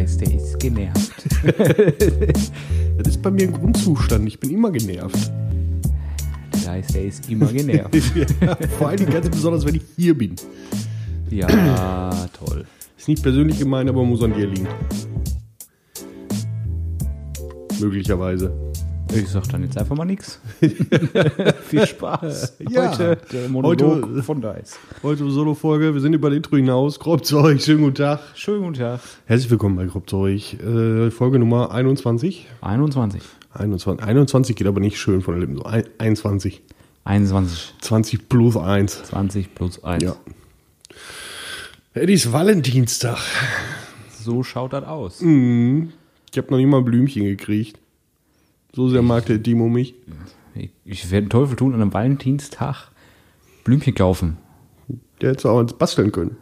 Dice, der ist genervt. Das ist bei mir ein Grundzustand. Ich bin immer genervt. Der Dice, der ist immer genervt. Vor allem ganz besonders, wenn ich hier bin. Ja, toll. Ist nicht persönlich gemeint, aber muss an dir liegen. Möglicherweise. Ich sag dann jetzt einfach mal nix. Viel Spaß. Ja, Heute der Monolog heute- von Dice. Heute Solo-Folge. Wir sind über den Intro hinaus. Grob Zeug. Schönen guten Tag. Schönen guten Tag. Herzlich willkommen bei Grob Zeug. Äh, Folge Nummer 21. 21. 21. 21 geht aber nicht schön von den Lippen. So ein- 21. 21. 20 plus 1. 20 plus 1. Ja. Eddies Valentinstag. So schaut das aus. Ich habe noch nie mal ein Blümchen gekriegt. So sehr mag der Dimo mich. Ich, ich werde den Teufel tun und am Valentinstag Blümchen kaufen. Der hätte es auch ins basteln können.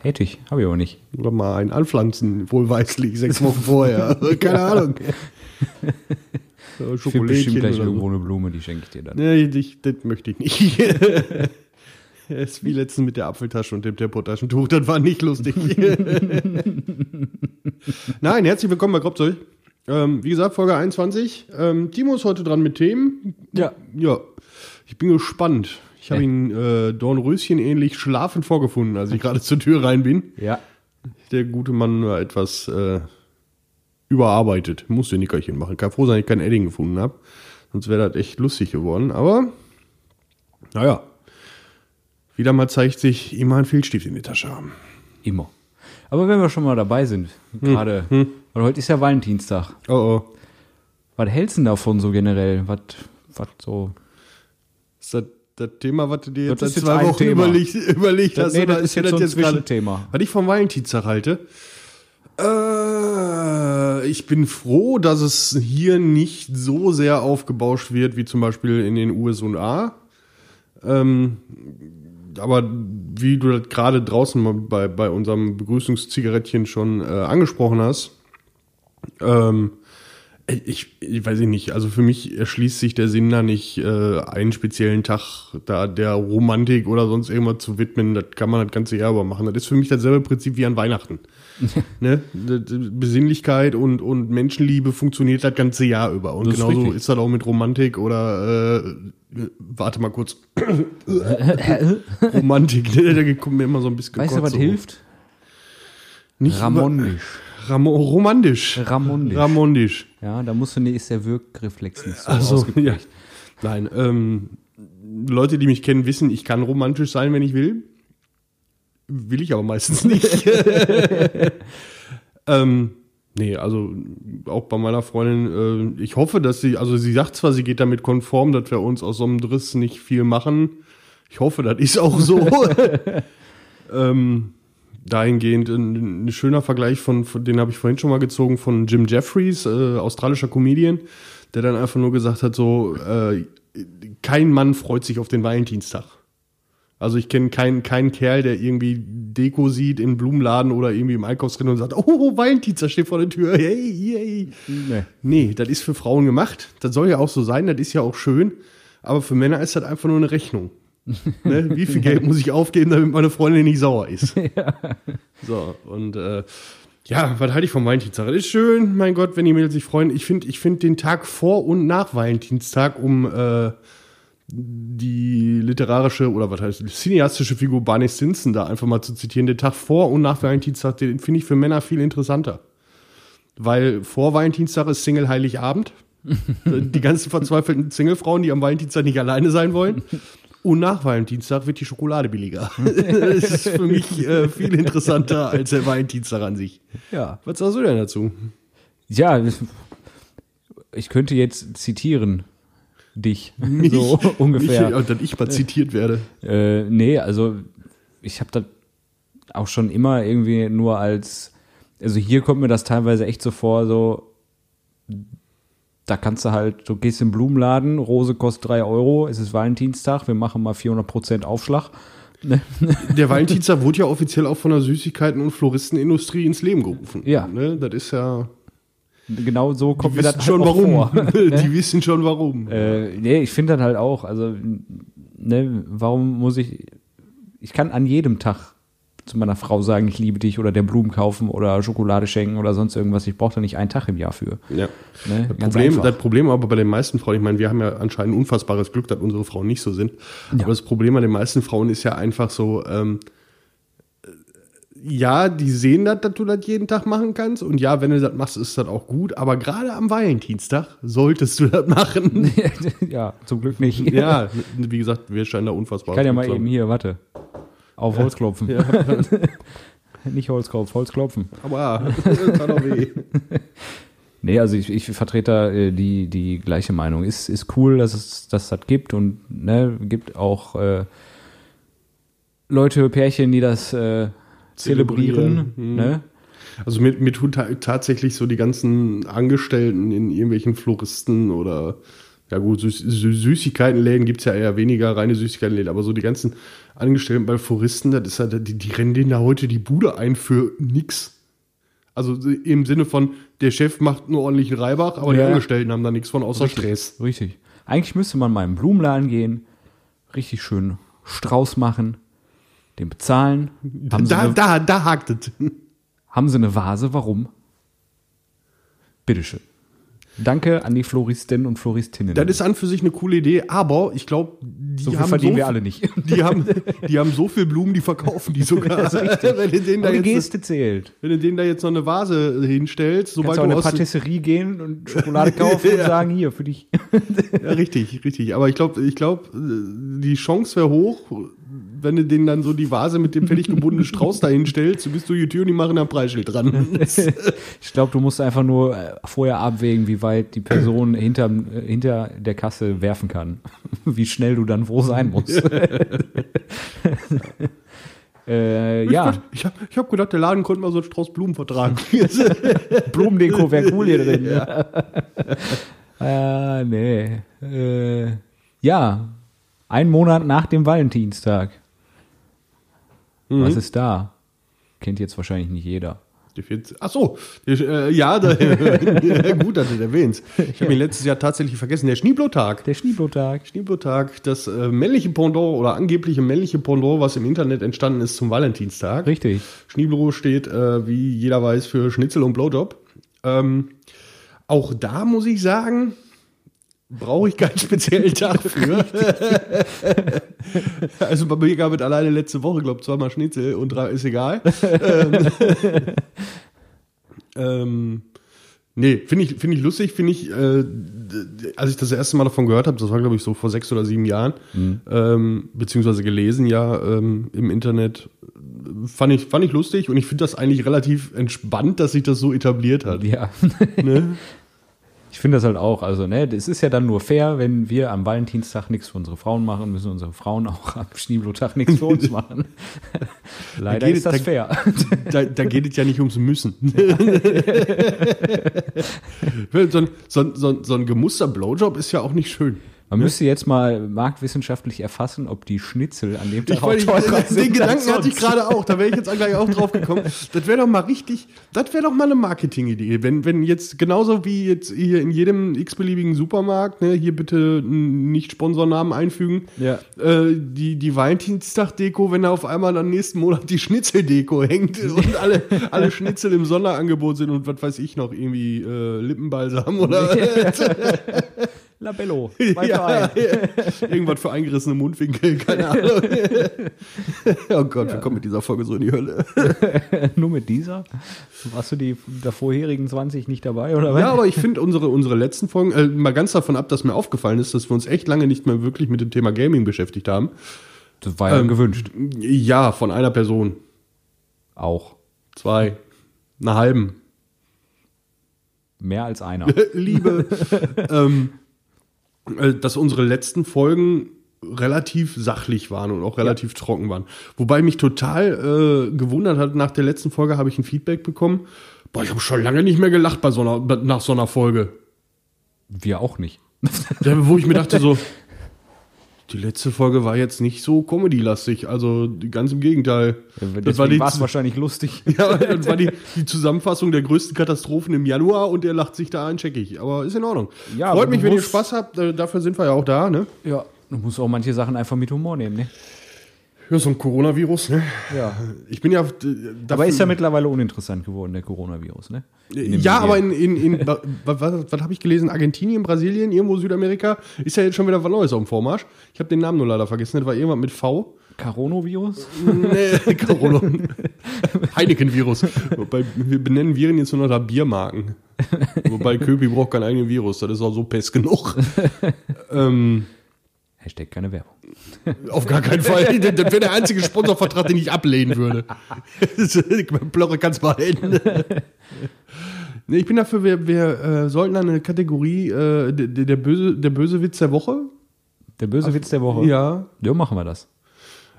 Hätte ich, habe ich aber nicht. Oder mal einen anpflanzen, wohlweislich, sechs Wochen vorher. Keine Ahnung. Äh, Ich finde bestimmt Schokolädchen gleich irgendwo eine Blume, die schenke ich dir dann. Nee, ich, das möchte ich nicht. Es ist wie letztens mit der Apfeltasche und dem Tempotaschentuch. Das war nicht lustig. Nein, herzlich willkommen bei Grobzeug. Ähm, wie gesagt, Folge 21. Ähm, Timo ist heute dran mit Themen. Ja. Ja, ich bin gespannt. Ich habe ihn äh, Dornröschen ähnlich schlafend vorgefunden, als ich gerade zur Tür rein bin. Ja. Der gute Mann war etwas äh, überarbeitet. Musste ein Nickerchen machen. Kann froh sein, dass ich kein Edding gefunden habe. Sonst wäre das echt lustig geworden. Aber, naja. Wieder mal zeigt sich, immer einen Fehlstift in der Tasche haben. Immer. Aber wenn wir schon mal dabei sind, gerade, weil heute ist ja Valentinstag. Oh, oh. Was hältst du denn davon so generell? Was, was so? Ist das das Thema, was du dir jetzt Das seit ist jetzt zwei Wochen Thema. überlegt, überlegt Das- hast? nee, das ist jetzt so ein gerade- Zwischenthema. Was ich vom Valentinstag halte? Äh, ich bin froh, dass es hier nicht so sehr aufgebauscht wird, wie zum Beispiel in den USA. Ähm, aber wie du das gerade draußen bei, bei unserem Begrüßungszigarettchen schon äh, angesprochen hast, ähm, ich, ich weiß ich nicht, also für mich erschließt sich der Sinn da nicht, äh, einen speziellen Tag da der Romantik oder sonst irgendwas zu widmen. Das kann man das ganze Jahr über machen. Das ist für mich dasselbe Prinzip wie an Weihnachten. ne? Besinnlichkeit und, und Menschenliebe funktioniert das ganze Jahr über. Und Das genauso richtig. ist das auch mit Romantik oder äh, warte mal kurz. Romantik, ne? da kommt mir immer so ein bisschen Weißt du, was hoch. hilft? Nicht Ramondisch. Ramo romantisch. Ramondisch. Ramondisch. Ja, da musst du nicht, ist der Wirkreflex nicht so Also, ja. Nein, ähm, Leute, die mich kennen, wissen, ich kann romantisch sein, wenn ich will. Will ich aber meistens nicht. ähm, nee, also auch bei meiner Freundin, äh, ich hoffe, dass sie, also sie sagt zwar, sie geht damit konform, dass wir uns aus so einem Driss nicht viel machen. Ich hoffe, das ist auch so. ähm, dahingehend ein, ein schöner Vergleich von, von den habe ich vorhin schon mal gezogen von Jim Jeffries, äh, australischer Comedian, der dann einfach nur gesagt hat, so äh, kein Mann freut sich auf den Valentinstag. Also ich kenne keinen keinen Kerl, der irgendwie Deko sieht im Blumenladen oder irgendwie im Einkaufsrennen und sagt, oh, Valentinstag steht vor der Tür, hey, hey. Nee. Nee, das ist für Frauen gemacht. Das soll ja auch so sein, das ist ja auch schön. Aber für Männer ist das einfach nur eine Rechnung. ne? Wie viel Geld muss ich aufgeben, damit meine Freundin nicht sauer ist? So, und äh, ja, was halte ich vom Valentinstag? Das ist schön, mein Gott, wenn die Mädels sich freuen. Ich finde ich find den Tag vor und nach Valentinstag, um äh, die literarische oder was heißt, cineastische Figur Barney Stinson da einfach mal zu zitieren, den Tag vor und nach Valentinstag, den finde ich für Männer viel interessanter. Weil vor Valentinstag ist Single Heiligabend. die ganzen verzweifelten Singlefrauen, die am Valentinstag nicht alleine sein wollen. Und nach Valentinstag wird die Schokolade billiger. das ist für mich äh, viel interessanter als der Valentinstag an sich. Ja. Was sagst du denn dazu? Ja, ich könnte jetzt zitieren. Dich. So ungefähr. Mich, und dann ich mal zitiert werde. Äh, nee, also ich habe das auch schon immer irgendwie nur als, also hier kommt mir das teilweise echt so vor, so, da kannst du halt, du gehst im Blumenladen, Rose kostet drei Euro, es ist Valentinstag, wir machen mal 400% Aufschlag. Ne? Der Valentinstag wurde ja offiziell auch von der Süßigkeiten- und Floristenindustrie ins Leben gerufen. Ja. Ne? Das ist ja. Genau so Die kommt mir wissen das schon halt warum. vor. die wissen schon warum. Äh, nee, ich finde das halt auch. Also, ne, warum muss ich. Ich kann an jedem Tag zu meiner Frau sagen, ich liebe dich oder der Blumen kaufen oder Schokolade schenken oder sonst irgendwas. Ich brauche da nicht einen Tag im Jahr für. Ja. Ne? Das, Problem, das Problem aber bei den meisten Frauen, ich meine, wir haben ja anscheinend unfassbares Glück, dass unsere Frauen nicht so sind. Ja. Aber das Problem bei den meisten Frauen ist ja einfach so, ähm, ja, die sehen das, dass du das jeden Tag machen kannst. Und ja, wenn du das machst, ist das auch gut. Aber gerade am Valentinstag solltest du das machen. ja, zum Glück nicht. ja, wie gesagt, wir scheinen da unfassbar. Ich kann ja mal eben hier, warte. Auf Holz klopfen. Ja. nicht Holz klopfen. Aber das kann auch weh. Nee, also ich, ich vertrete da äh, die, die gleiche Meinung. Ist, ist cool, dass es dass das gibt und ne, gibt auch äh, Leute, Pärchen, die das äh, zelebrieren. Mhm. Ne? Also mir, mir tun ta tatsächlich so die ganzen Angestellten in irgendwelchen Floristen oder ja gut, Süß Süßigkeitenläden gibt es ja eher weniger, reine Süßigkeitenläden, aber so die ganzen Angestellten bei Floristen, das ist halt, die, die rennen denen da heute die Bude ein für nix. Also im Sinne von, der Chef macht einen ordentlichen Reibach, aber ja. die Angestellten haben da nichts von außer richtig, Stress. Richtig. Eigentlich müsste man mal im Blumenladen gehen, richtig schön Strauß machen, den bezahlen. da, eine, da, da hakt es. Haben sie eine Vase? Warum? Bitteschön. Danke an die Floristen und Floristinnen. Das ist an für sich eine coole Idee, aber ich glaube, die so haben verdienen so wir alle nicht. Die haben, die haben so viel Blumen, die verkaufen die sogar. Das ist richtig. wenn du denen da die Geste zählt. Wenn du denen da jetzt noch eine Vase hinstellst, sobald Kannst du auch eine Patisserie gehen und Schokolade kaufen und sagen, hier, für dich. ja, richtig, richtig. Aber ich glaube, ich glaube, die Chance wäre hoch, wenn du denen dann so die Vase mit dem fertig gebundenen Strauß dahin stellst, du bist durch die Tür und die machen ein Preisschild dran. ich glaube, du musst einfach nur äh, vorher abwägen, wie weit die Person hinter, äh, hinter der Kasse werfen kann. Wie schnell du dann wo sein musst. äh, ja. Ich habe ich hab gedacht, der Laden konnte mal so einen Strauß Blumen vertragen. Blumendeko wäre cool hier drin. Ja, äh, nee. Äh, ja, ein Monat nach dem Valentinstag. Mhm. Was ist da? Kennt jetzt wahrscheinlich nicht jeder. Ach so, äh, ja, da, gut, dass du erwähnst. Ich habe ihn letztes Jahr tatsächlich vergessen. Der Schneeblotag. Der Schneeblotag. Schneeblotag, das äh, männliche Pendant oder angebliche männliche Pendant, was im Internet entstanden ist zum Valentinstag. Richtig. Schneeblo steht, äh, wie jeder weiß, für Schnitzel und Blowjob. Ähm, auch da muss ich sagen, brauche ich keinen speziellen Tag für. also bei mir gab es alleine letzte Woche, glaube ich, zweimal Schnitzel und drei ist egal. ähm, ähm, nee, finde ich, find ich lustig, finde ich, äh, als ich das erste Mal davon gehört habe, das war, glaube ich, so vor sechs oder sieben Jahren, mhm. ähm, beziehungsweise gelesen ja ähm, im Internet, fand ich, fand ich lustig und ich finde das eigentlich relativ entspannt, dass sich das so etabliert hat. Ja. ne? Ich finde das halt auch, also, ne, es ist ja dann nur fair, wenn wir am Valentinstag nichts für unsere Frauen machen, müssen unsere Frauen auch am Schneeblotag nichts für uns machen. Leider ist das da, fair. Da, da, geht es ja nicht ums Müssen. so, so, so, so ein gemuster Blowjob ist ja auch nicht schön. Man müsste jetzt mal marktwissenschaftlich erfassen, ob die Schnitzel an dem Tag ich auch teurer Den sind Gedanken hatte ich gerade auch, da wäre ich jetzt gleich auch drauf gekommen. Das wäre doch mal richtig, das wäre doch mal eine Marketingidee. Wenn, wenn jetzt genauso wie jetzt hier in jedem x-beliebigen Supermarkt, ne, hier bitte nicht Sponsornamen einfügen, ja. äh, die, die Valentinstag-Deko, wenn da auf einmal dann nächsten Monat die Schnitzel-Deko hängt und alle, alle Schnitzel im Sonderangebot sind und was weiß ich noch, irgendwie äh, Lippenbalsam oder. Labello. Ja, Irgendwas für eingerissene Mundwinkel, keine Ahnung. oh Gott, ja. wir kommen mit dieser Folge so in die Hölle. Nur mit dieser? Warst du die der vorherigen 20 nicht dabei, oder was? Ja, aber ich finde unsere, unsere letzten Folgen, äh, mal ganz davon ab, dass mir aufgefallen ist, dass wir uns echt lange nicht mehr wirklich mit dem Thema Gaming beschäftigt haben. Das war ja ähm, gewünscht. Ja, von einer Person. Auch. Zwei. Einer halben. Mehr als einer. Liebe. ähm, äh, dass unsere letzten Folgen relativ sachlich waren und auch relativ ja. trocken waren. Wobei mich total äh, gewundert hat, nach der letzten Folge habe ich ein Feedback bekommen. Boah, ich habe schon lange nicht mehr gelacht bei so einer, nach so einer Folge. Wir auch nicht. Ja, wo ich mir dachte so, die letzte Folge war jetzt nicht so Comedy-lastig, also ganz im Gegenteil. Ja, das war es wahrscheinlich lustig. Ja, das war die, die, Zusammenfassung der größten Katastrophen im Januar und er lacht sich da ein, check ich. Aber ist in Ordnung. Ja, Freut mich, wenn ihr Spaß habt, dafür sind wir ja auch da, ne? Ja, du musst auch manche Sachen einfach mit Humor nehmen, ne? Ja, so ein Coronavirus, ne? Ja. Ich bin ja. äh, Aber ist ja mittlerweile uninteressant geworden, der Coronavirus, ne? In den Ja, aber in, in, in was, was, was habe ich gelesen? Argentinien, Brasilien, irgendwo Südamerika ist ja jetzt schon wieder was Neues auf dem Vormarsch. Ich habe den Namen nur leider vergessen. Das war irgendwas mit V. Coronavirus? Nee, Corona. Heineken-Virus. Wir benennen Viren jetzt nur noch da Biermarken. Wobei Köpi braucht keinen eigenen Virus. Das ist auch so pest genug. ähm, Hashtag keine Werbung. Auf gar keinen Fall. Das wäre der einzige Sponsorvertrag, den ich ablehnen würde. Blöcke kannst behalten. Nee, ich bin dafür, wir, wir äh, sollten eine Kategorie, äh, der, der, böse, der böse Witz der Woche. Der böse Witz der Woche? Ja. Ja, machen wir das.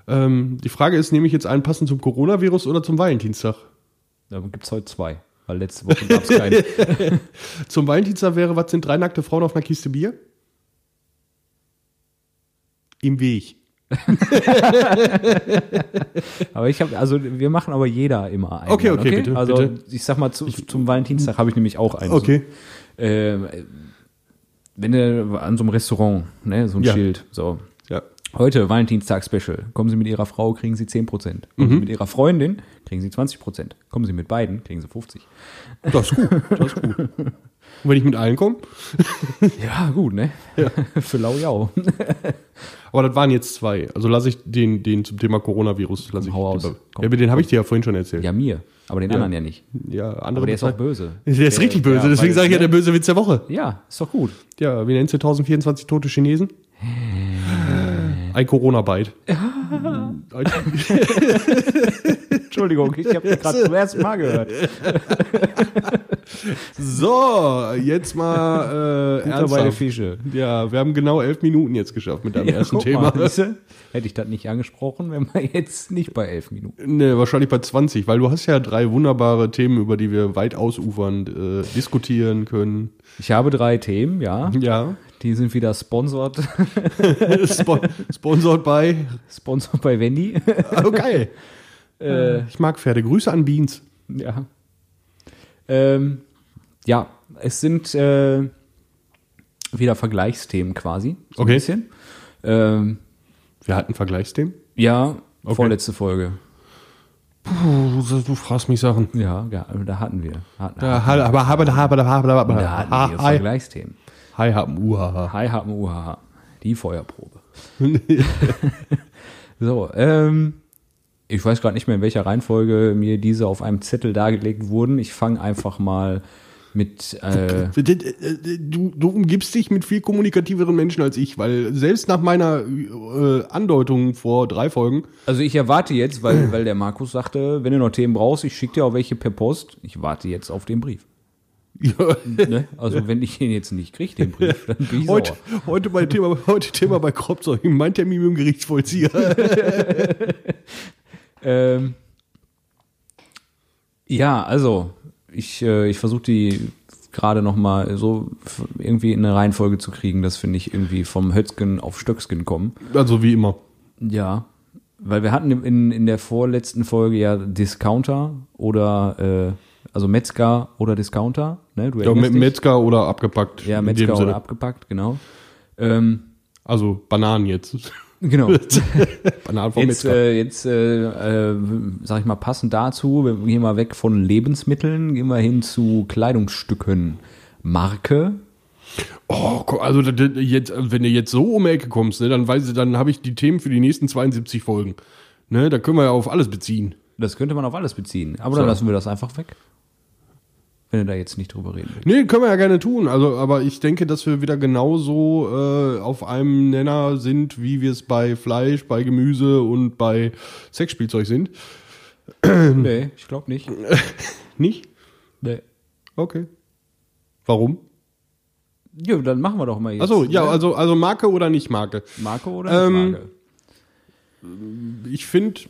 Ähm, die Frage ist, nehme ich jetzt einen passend zum Coronavirus oder zum Valentinstag? Da gibt es heute zwei. Weil letzte Woche gab es keinen. Zum Valentinstag wäre, was sind drei nackte Frauen auf einer Kiste Bier? Im Weg. aber ich habe, also wir machen aber jeder immer einen. Okay, okay, bitte, Also bitte. ich sag mal, zu, zum Valentinstag habe ich nämlich auch einen. Okay. So, äh, wenn du an so einem Restaurant, ne, so ein Ja. Schild, so. Ja. Heute Valentinstag-Special. Kommen Sie mit Ihrer Frau, kriegen Sie 10%. Kommen Mhm. Sie mit Ihrer Freundin, kriegen Sie 20%. Kommen Sie mit beiden, kriegen Sie 50. Das ist gut. Das ist gut. Und wenn ich mit allen komme? Ja, gut, ne? Für Lau Jau. Aber das waren jetzt zwei. Also lasse ich den, den zum Thema Coronavirus. Lasse ich Hau aus. Ja, den habe ich dir ja vorhin schon erzählt. Ja, mir. Aber den anderen ja nicht. Ja, andere Aber der ist auch böse. Der ist richtig böse, Ja, deswegen sage ich ja der böse Witz der Woche. Ja, ist doch gut. Ja, wie nennst du 1024 tote Chinesen? Ein Corona-Bite. Entschuldigung, ich habe den gerade zum ersten Mal gehört. So, jetzt mal äh, Butter bei der ernsthaft. Fische. Ja, wir haben genau elf Minuten jetzt geschafft mit deinem ersten guck Thema. Mal, siehste? Hätte ich das nicht angesprochen, wenn wir jetzt nicht bei elf Minuten. Ne, wahrscheinlich bei 20, weil du hast ja drei wunderbare Themen, über die wir weit ausufernd äh, diskutieren können. Ich habe drei Themen, ja. Ja, Die sind wieder sponsored. Spo sponsored bei. sponsored bei Wendy. Oh, geil. äh, Ich mag Pferde. Grüße an Beans. ja. Ähm, ja, es sind äh, wieder Vergleichsthemen quasi. So Okay. Ein bisschen. Ähm, Wir hatten Vergleichsthemen. ja, Okay. vorletzte Folge. Puh, du fragst mich Sachen. Ja, ja da hatten wir. Hatten, Da, ha- aber, aber, aber, aber, aber, aber, da hatten wir aber, hi, Vergleichsthemen. hi, haben, uhaha. Hi, haben UHH. Die Feuerprobe. so, ähm, ich weiß gerade nicht mehr, in welcher Reihenfolge mir diese auf einem Zettel dargelegt wurden. Ich fange einfach mal mit. Äh, Du, du umgibst dich mit viel kommunikativeren Menschen als ich, weil selbst nach meiner äh, Andeutung vor drei Folgen, also ich erwarte jetzt, weil, weil der Markus sagte, wenn du noch Themen brauchst, ich schicke dir auch welche per Post. Ich warte jetzt auf den Brief. ja, Ne? Also wenn ich den jetzt nicht kriege, den Brief, dann bin ich heute, sauer. heute, mein Thema, heute Thema bei Kropfzeugen, mein Termin mit dem Gerichtsvollzieher. Ähm, ja, also ich, äh, ich versuche die gerade noch mal so irgendwie in eine Reihenfolge zu kriegen, dass wir nicht irgendwie vom Hötzgen auf Stöcksken kommen. also wie immer. Ja, weil wir hatten in, in der vorletzten Folge ja Discounter oder äh, also Metzger oder Discounter. Ne? Du Ja, dich? Metzger oder abgepackt. ja, Metzger Sinne. oder abgepackt, genau. Ähm, Also Bananen jetzt. genau. Bananen vom Jetzt, Metzger. äh, jetzt äh, äh, sag ich mal, passend dazu, wir gehen mal weg von Lebensmitteln, gehen wir hin zu Kleidungsstücken. Marke, Oh, guck, also jetzt, wenn du jetzt so um die Ecke kommst, ne, dann weiß ich, dann habe ich die Themen für die nächsten 72 Folgen. Ne, da können wir ja auf alles beziehen. das könnte man auf alles beziehen. Aber So. dann lassen wir das einfach weg. Wenn du da jetzt nicht drüber reden willst. Nee, können wir ja gerne tun. Also, aber ich denke, dass wir wieder genauso äh, auf einem Nenner sind, wie wir es bei Fleisch, bei Gemüse und bei Sexspielzeug sind. Nee, ich glaube nicht. Nicht? Nee. Okay. Warum? Ja, dann machen wir doch mal jetzt. Achso, ja, ne? also, also Marke oder nicht Marke? Marke oder nicht Ähm, Marke? Ich finde,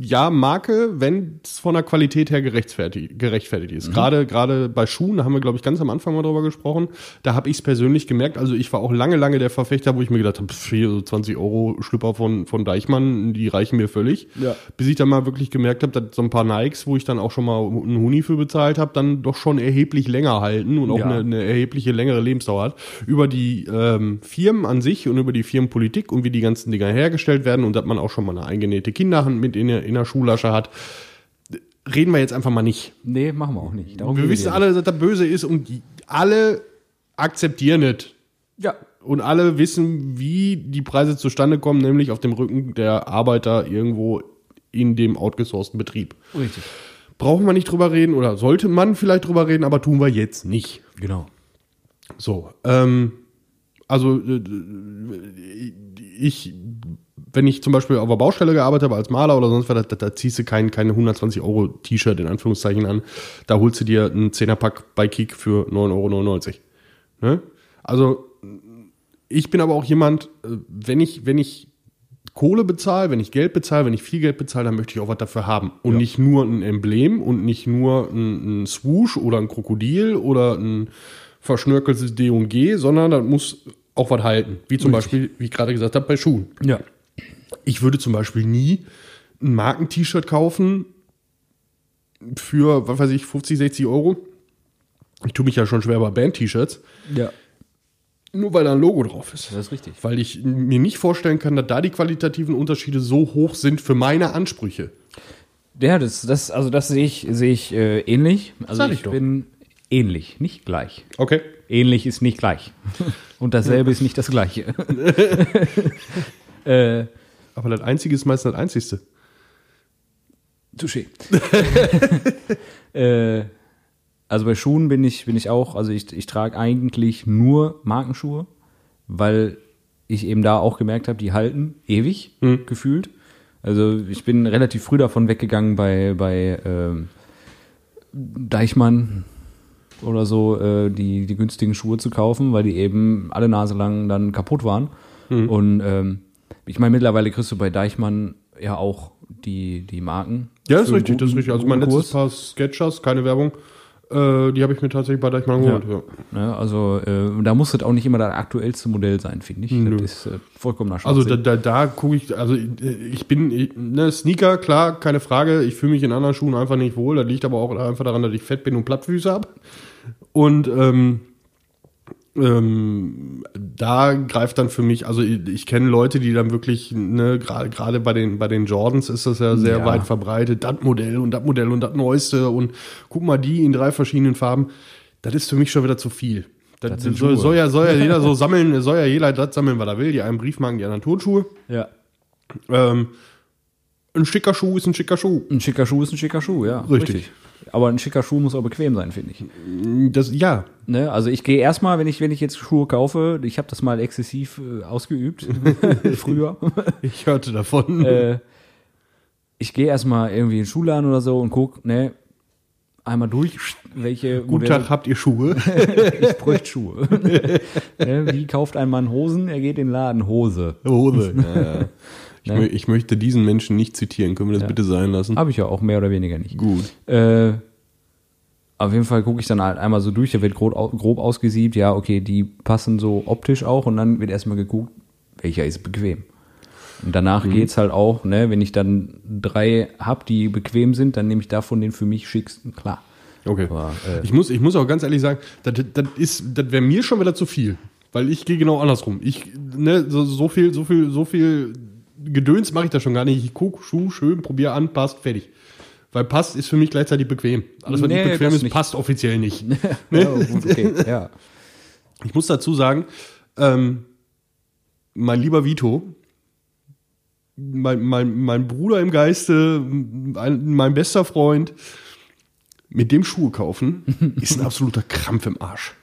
ja, Marke, wenn es von der Qualität her gerechtfertigt, gerechtfertigt ist. Gerade gerade bei Schuhen, da haben wir, glaube ich, ganz am Anfang mal drüber gesprochen, da habe ich es persönlich gemerkt. Also ich war auch lange, lange der Verfechter, wo ich mir gedacht habe, hier so 20 Euro Schlüpper von, von Deichmann, die reichen mir völlig. Ja. Bis ich dann mal wirklich gemerkt habe, dass so ein paar Nikes, wo ich dann auch schon mal einen Huni für bezahlt habe, dann doch schon erheblich länger halten und auch Ja. eine, eine erhebliche längere Lebensdauer hat. Über die ähm, Firmen an sich und über die Firmenpolitik und wie die ganzen Dinger hergestellt werden und dass man auch schon mal mal eine eingenähte Kinderhand mit in der, in der Schuhlasche hat. Reden wir jetzt einfach mal nicht. Nee, machen wir auch nicht. Darum wir wissen alle, dass das böse ist und alle akzeptieren es. nicht. Ja. Und alle wissen, wie die Preise zustande kommen, nämlich auf dem Rücken der Arbeiter irgendwo in dem outgesourcten Betrieb. Richtig. Brauchen wir nicht drüber reden oder sollte man vielleicht drüber reden, aber tun wir jetzt nicht. Genau. So, ähm, also äh, ich, wenn ich zum Beispiel auf der Baustelle gearbeitet habe als Maler oder sonst was, da, da ziehst du kein, keine 120 Euro T-Shirt in Anführungszeichen an. Da holst du dir einen 10er-Pack bei Kick für 9,99 Euro. Ne? Also ich bin aber auch jemand, äh, wenn ich, wenn ich Kohle bezahle, wenn ich Geld bezahle, wenn ich viel Geld bezahle, dann möchte ich auch was dafür haben. Und Ja. nicht nur ein Emblem und nicht nur ein, ein Swoosh oder ein Krokodil oder ein verschnörkeltes D und G, sondern das muss auch was halten. Wie zum Richtig. Beispiel, wie ich gerade gesagt habe, bei Schuhen. Ja. Ich würde zum Beispiel nie ein Marken-T-Shirt kaufen für, was weiß ich, 50, 60 Euro. Ich tue mich ja schon schwer bei Band-T-Shirts, Ja. nur weil da ein Logo drauf ist. Das ist richtig. Weil ich mir nicht vorstellen kann, dass da die qualitativen Unterschiede so hoch sind für meine Ansprüche. Ja, das, das, also das sehe ich, sehe ich äh, ähnlich. Also Sag ich, ich doch. bin ähnlich, nicht gleich. Okay. Ähnlich ist nicht gleich. Und dasselbe ist nicht das Gleiche. äh, Aber das Einzige ist meistens das Einzigste. Touché. äh, also bei Schuhen bin ich, bin ich auch, also ich, ich trage eigentlich nur Markenschuhe, weil ich eben da auch gemerkt habe, die halten ewig gefühlt. Also ich bin relativ früh davon weggegangen bei, bei ähm, Deichmann oder so, äh, die, die günstigen Schuhe zu kaufen, weil die eben alle Nase lang dann kaputt waren. Und ähm, ich meine, mittlerweile kriegst du bei Deichmann ja auch die, die Marken. Ja, das ist richtig, das ist guten- richtig. Also mein guten letztes Paar Sketchers, keine Werbung, äh, die habe ich mir tatsächlich bei Deichmann geholt. Ja. Ne, also äh, da muss das auch nicht immer das aktuellste Modell sein, finde ich. Nö. Das ist äh, vollkommener Also Schwachsinn. da, da, da gucke ich, also ich ich bin, ich, ne, Sneaker, klar, keine Frage. Ich fühle mich in anderen Schuhen einfach nicht wohl. Das liegt aber auch einfach daran, dass ich fett bin und Plattfüße habe. Und ähm, ähm, da greift dann für mich, also ich, ich kenne Leute, die dann wirklich, ne, gerade gerade bei den bei den Jordans ist das ja sehr Ja. weit verbreitet, das Modell und das Modell und das Neueste und guck mal die in drei verschiedenen Farben. Das ist für mich schon wieder zu viel. Das, Das sind soll, soll ja soll ja jeder so sammeln, soll ja jeder das sammeln, was er will. Die einen Briefmarken, die anderen Turnschuhe. ja. Ähm, ein schicker Schuh ist ein schicker Schuh. Ein schicker Schuh ist ein schicker Schuh, ja. Richtig. Aber ein schicker Schuh muss auch bequem sein, finde ich. Das, ja, Ne? Also ich gehe erstmal, wenn ich, wenn ich jetzt Schuhe kaufe, ich habe das mal exzessiv äh, ausgeübt, früher. ich hörte davon. äh, ich gehe erstmal irgendwie in den Schuhladen oder so und guck, ne, einmal durch, welche Guten Tag, habt ihr Schuhe? ich bräuchte Schuhe. ne, wie kauft ein Mann Hosen? Er geht in den Laden, Hose. Hose. Ja, ja. Ich, Ne? mö- ich möchte diesen Menschen nicht zitieren. Können wir das Ja. bitte sein lassen? Habe ich ja auch mehr oder weniger nicht. Gut. Äh, auf jeden Fall gucke ich dann halt einmal so durch, der wird grob, grob ausgesiebt, ja, okay, die passen so optisch auch und dann wird erstmal geguckt, welcher ist bequem. Und danach geht's halt auch, ne, wenn ich dann drei hab, die bequem sind, dann nehme ich davon den für mich schicksten, klar. Okay. Aber, äh, ich, muss, ich muss auch ganz ehrlich sagen, das, das, ist- das wäre mir schon wieder zu viel. Weil ich gehe genau andersrum. Ich, ne, so, so viel, so viel, so viel Gedöns mache ich da schon gar nicht. Ich gucke, Schuh, schön, probiere an, passt, fertig. Weil passt ist für mich gleichzeitig bequem. Alles, was Nee, nicht bequem ist, nicht. passt offiziell nicht. ja, gut, okay, ja. Ich muss dazu sagen, ähm, mein lieber Vito, mein, mein, mein Bruder im Geiste, mein, mein bester Freund, mit dem Schuhe kaufen, ist ein absoluter Krampf im Arsch.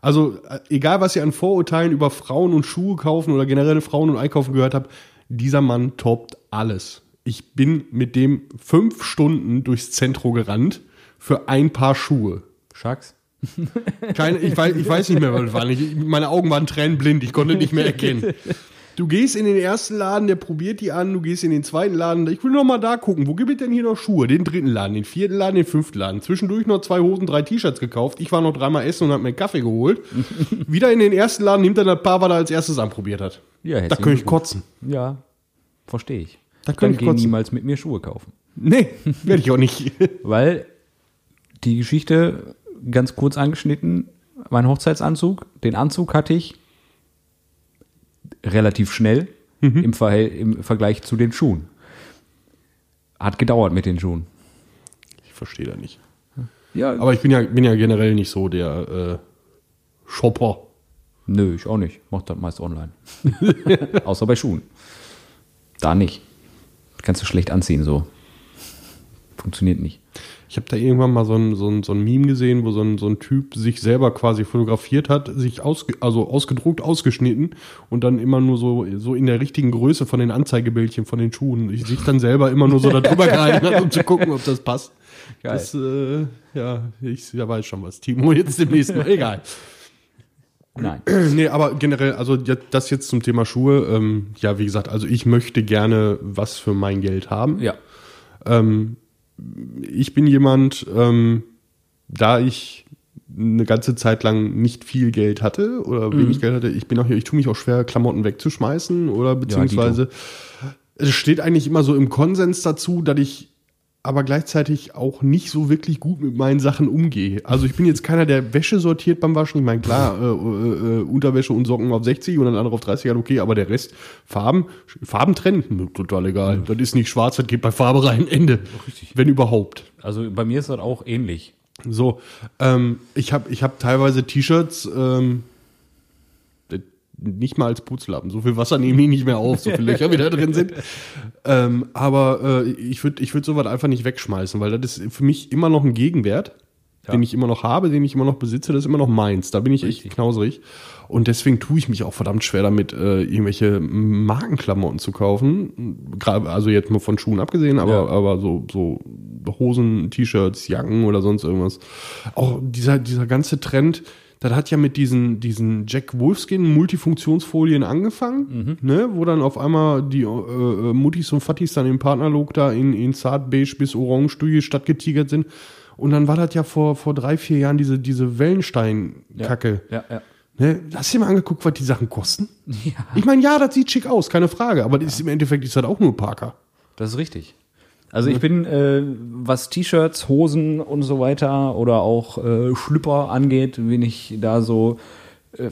Also, äh, egal was ihr an Vorurteilen über Frauen und Schuhe kaufen oder generell Frauen und Einkaufen gehört habt, dieser Mann toppt alles. Ich bin mit dem fünf Stunden durchs Zentrum gerannt für ein Paar Schuhe. Schacks? Keine, ich, weiß, ich weiß nicht mehr, was war. Ich, meine Augen waren tränenblind, ich konnte nicht mehr erkennen. Du gehst in den ersten Laden, der probiert die an, du gehst in den zweiten Laden, ich will noch mal da gucken, wo gibt es denn hier noch Schuhe? Den dritten Laden, den vierten Laden, den fünften Laden. Zwischendurch noch zwei Hosen, drei T-Shirts gekauft. Ich war noch dreimal essen und hab mir einen Kaffee geholt. Wieder in den ersten Laden, nimmt dann das Paar, was er als erstes anprobiert hat. Ja, da könnte ich kotzen. Ja, verstehe ich. Da könnte ich geh kotzen. niemals mit mir Schuhe kaufen. Nee, werde ich auch nicht. Weil die Geschichte ganz kurz angeschnitten, mein Hochzeitsanzug, den Anzug hatte ich relativ schnell, im, Verhält, im Vergleich zu den Schuhen. Hat gedauert mit den Schuhen. Ich verstehe da nicht. Ja, Aber ich bin ja, bin ja generell nicht so der äh, Shopper. Nö, ich auch nicht. Mach das meist online. Außer bei Schuhen. Da nicht. Kannst du schlecht anziehen, so. Funktioniert nicht. Ich habe da irgendwann mal so ein, so, ein, so ein Meme gesehen, wo so ein, so ein Typ sich selber quasi fotografiert hat, sich ausge, also ausgedruckt, ausgeschnitten und dann immer nur so, so in der richtigen Größe von den Anzeigebildchen von den Schuhen. Ich sich dann selber immer nur so darüber gehalten hat, um zu gucken, ob das passt. Geil. Das, äh, ja, ich ja, weiß schon was. Timo jetzt demnächst mal. Egal. Nein. Nee, aber generell, also das jetzt zum Thema Schuhe. Ähm, ja, wie gesagt, also ich möchte gerne was für mein Geld haben. Ja. Ähm, ich bin jemand, ähm, da ich eine ganze Zeit lang nicht viel Geld hatte oder Mhm. wenig Geld hatte, ich bin auch hier, ich tue mich auch schwer, Klamotten wegzuschmeißen oder beziehungsweise es steht eigentlich immer so im Konsens dazu, dass ich aber gleichzeitig auch nicht so wirklich gut mit meinen Sachen umgehe. Also ich bin jetzt keiner, der Wäsche sortiert beim Waschen. Ich meine, klar, äh, äh, äh, Unterwäsche und Socken auf 60 und dann andere auf 30, ja, okay, aber der Rest, Farben, Farben trennen, mir total egal. Das ist nicht schwarz, das geht bei Farbe rein, Ende. Wenn überhaupt. Also bei mir ist das auch ähnlich. So, ähm, ich habe ich hab teilweise T-Shirts, ähm, äh, nicht mal als Putzlappen. So viel Wasser nehme ich nicht mehr auf, so viele Löcher wie da drin sind. Ähm, aber äh, ich würde ich würd sowas einfach nicht wegschmeißen, weil das ist für mich immer noch ein Gegenwert, den ich immer noch habe, den ich immer noch besitze, das ist immer noch meins. Da bin ich echt knauserig. Und deswegen tue ich mich auch verdammt schwer damit, äh, irgendwelche Markenklamotten zu kaufen. Gerade, also jetzt mal von Schuhen abgesehen, aber, Ja. aber so, so Hosen, T-Shirts, Jacken oder sonst irgendwas. Auch dieser, dieser ganze Trend, das hat ja mit diesen, diesen Jack Wolfskin Multifunktionsfolien angefangen, ne, wo dann auf einmal die äh, äh, Muttis und Fattis dann im Partnerlook da in, in zart beige bis orange stattgetigert sind. Und dann war das ja vor, vor drei, vier Jahren diese, diese Wellenstein-Kacke. Ja, ja. Ne? Hast du dir mal angeguckt, was die Sachen kosten? Ich meine, ja, das sieht schick aus, keine Frage, aber das ist im Endeffekt ist das auch nur Parker. Das ist richtig. Also ich bin, äh, was T-Shirts, Hosen und so weiter oder auch äh, Schlüpper angeht, bin ich da so, äh,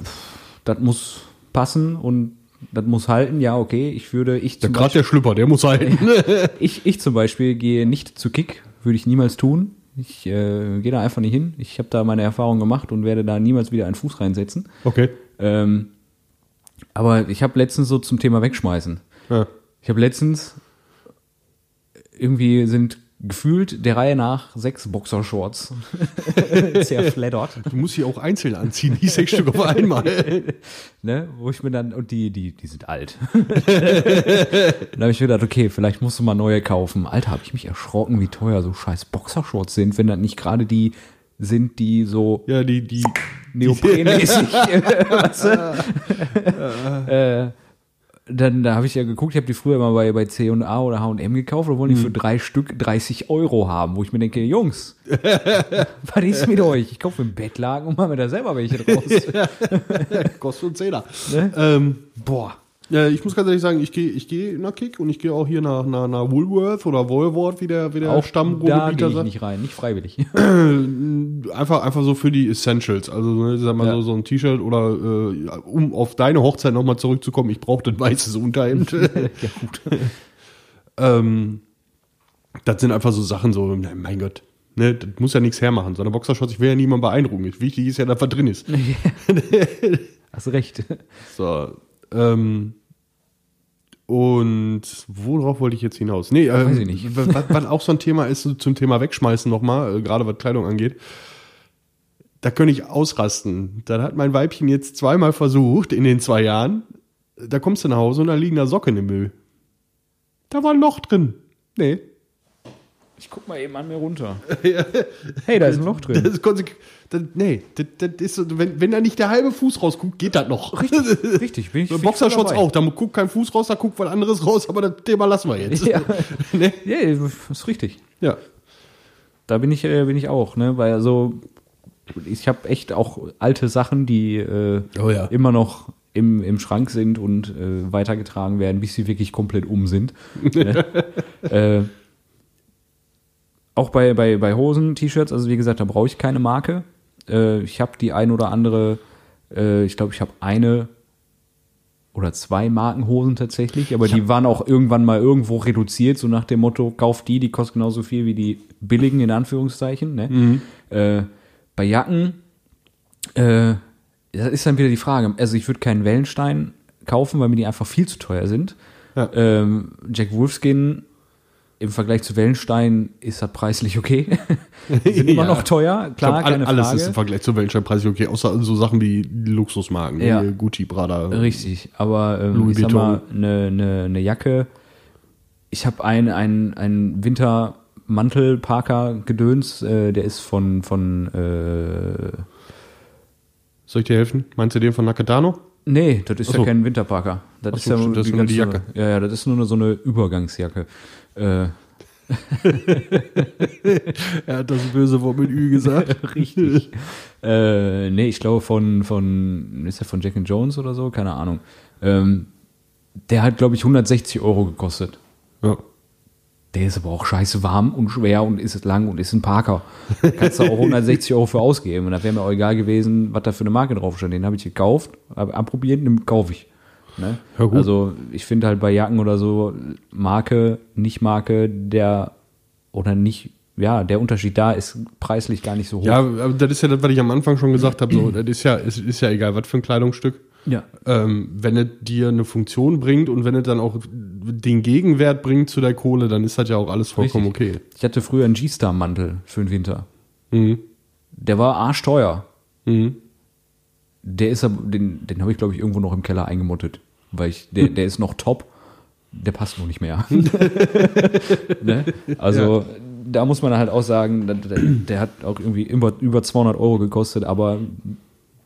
das muss passen und das muss halten. Ja, okay, ich würde, ich zum, Gerade der Schlüpper, der muss. Beispiel, ich, ich zum Beispiel gehe nicht zu Kick, würde ich niemals tun. Ich äh, gehe da einfach nicht hin. Ich habe da meine Erfahrung gemacht und werde da niemals wieder einen Fuß reinsetzen. Okay. Ähm, aber ich habe letztens so zum Thema Wegschmeißen. Ja. Ich habe letztens irgendwie sind gefühlt der Reihe nach sechs Boxershorts zerfleddert. Du musst sie auch einzeln anziehen, nicht sechs Stück auf einmal. Ne, wo ich mir dann, und die, die, die sind alt. dann habe ich mir gedacht, okay, vielleicht musst du mal neue kaufen. Alter, habe ich mich erschrocken, wie teuer so scheiß Boxershorts sind, wenn das nicht gerade die sind, die so Ja, die, die, neoprenmäßig, weißt du? äh, dann da habe ich ja geguckt, ich habe die früher mal bei, bei C&A oder H&M gekauft, da wollen die für drei Stück 30 Euro haben, wo ich mir denke, Jungs, was ist mit euch? Ich kaufe einen Bettlaken und mache mir da selber welche draus. kostet einen Zehner. Ne? Ähm, Boah. Ja, ich muss ganz ehrlich sagen, ich gehe ich geh nach Kick und ich gehe auch hier nach, nach, nach Woolworth oder Woolworth, wie der, wie der Auch da gehe ich sagt. nicht rein, nicht freiwillig. Einfach, einfach so für die Essentials. Also, ne, sag mal Ja. so, so ein T-Shirt oder, äh, um auf deine Hochzeit nochmal zurückzukommen, ich brauchte ein weißes Unterhemd. ja, gut. ähm, das sind einfach so Sachen, so, mein Gott. Ne, das muss ja nichts hermachen. So eine Boxershorts, ich will ja niemand beeindrucken. Wichtig ist ja, dass was drin ist. Hast recht. So, ähm, und worauf wollte ich jetzt hinaus? Nee, ähm, Weiß ich nicht. Was, auch so ein Thema ist, so zum Thema Wegschmeißen nochmal, äh, gerade was Kleidung angeht. Da könnte ich ausrasten. Da hat mein Weibchen jetzt zweimal versucht in den zwei Jahren. Da kommst du nach Hause und da liegen da Socken im Müll. Da war ein Loch drin. Nee. Ich guck mal eben an mir runter. Hey, da ist ein Loch Das drin. ist konsequent. Das, nee, das, das ist so, wenn, wenn da nicht der halbe Fuß rausguckt, geht das noch. Richtig, richtig. Bin ich, bin Boxershorts auch, da guckt kein Fuß raus, da guckt was anderes raus, aber das Thema lassen wir jetzt. Ja. ne? Ja, ist richtig. ja. Da bin ich, äh, bin ich auch, ne? Weil also ich habe echt auch alte Sachen, die äh, Oh ja. immer noch im, im Schrank sind und äh, weitergetragen werden, bis sie wirklich komplett um sind. ne? äh, auch bei, bei, bei Hosen, T-Shirts, also wie gesagt, da brauche ich keine Marke. Äh, ich habe die ein oder andere, äh, ich glaube, ich habe eine oder zwei Markenhosen tatsächlich, aber die waren auch irgendwann mal irgendwo reduziert, so nach dem Motto, kauf die, die kosten genauso viel wie die billigen, in Anführungszeichen. Ne? Äh, bei Jacken, äh, das ist dann wieder die Frage. Also ich würde keinen Wellenstein kaufen, weil mir die einfach viel zu teuer sind. Ja. Ähm, Jack Wolfskin im Vergleich zu Wellenstein ist das preislich okay. Die sind immer Ja. noch teuer, klar, glaub, keine alles Frage. ist im Vergleich zur Weltsteinpreis okay, außer so Sachen wie die Luxusmarken, Ja. ne? Gucci, Prada. Richtig, aber ähm, Louis ich sag mal, eine ne, ne Jacke. Ich habe einen ein, ein Wintermantel Parker Gedöns, äh, der ist von von äh, Soll ich dir helfen? Meinst du den von Nakatano? nee, das ist Ach ja so. kein Winterparker. Das Ach ist so, ja das ganz die Jacke. Ja, ja, das ist nur so eine Übergangsjacke. Äh, Er hat das böse Wort mit Ü gesagt. richtig. äh, nee, ich glaube von von ist der von Jack and Jones oder so, keine Ahnung. Ähm, der hat glaube ich 160 Euro gekostet. ja. Der ist aber auch scheiße warm und schwer und ist lang und ist ein Parker. Da kannst du auch 160 Euro für ausgeben. Und da wäre mir auch egal gewesen, was da für eine Marke drauf stand. Den habe ich gekauft, habe anprobiert, den kaufe ich. Ne? Ja. Also ich finde halt bei Jacken oder so Marke, nicht Marke, der oder nicht, ja, der Unterschied da ist preislich gar nicht so hoch. Ja, aber das ist ja das, was ich am Anfang schon gesagt habe. So, das ist ja, es ist ja egal, was für ein Kleidungsstück. ja. Ähm, wenn es dir eine Funktion bringt und wenn es dann auch den Gegenwert bringt zu der Kohle, dann ist das ja auch alles vollkommen okay. Ich hatte früher einen G-Star-Mantel für den Winter. Mhm. Der war arschteuer. Mhm. Der ist aber, den, den habe ich, glaube ich, irgendwo noch im Keller eingemottet. Weil ich, der, der ist noch top, der passt noch nicht mehr. ne? Also, da muss man halt auch sagen, der, der, der hat auch irgendwie über, über 200 Euro gekostet, aber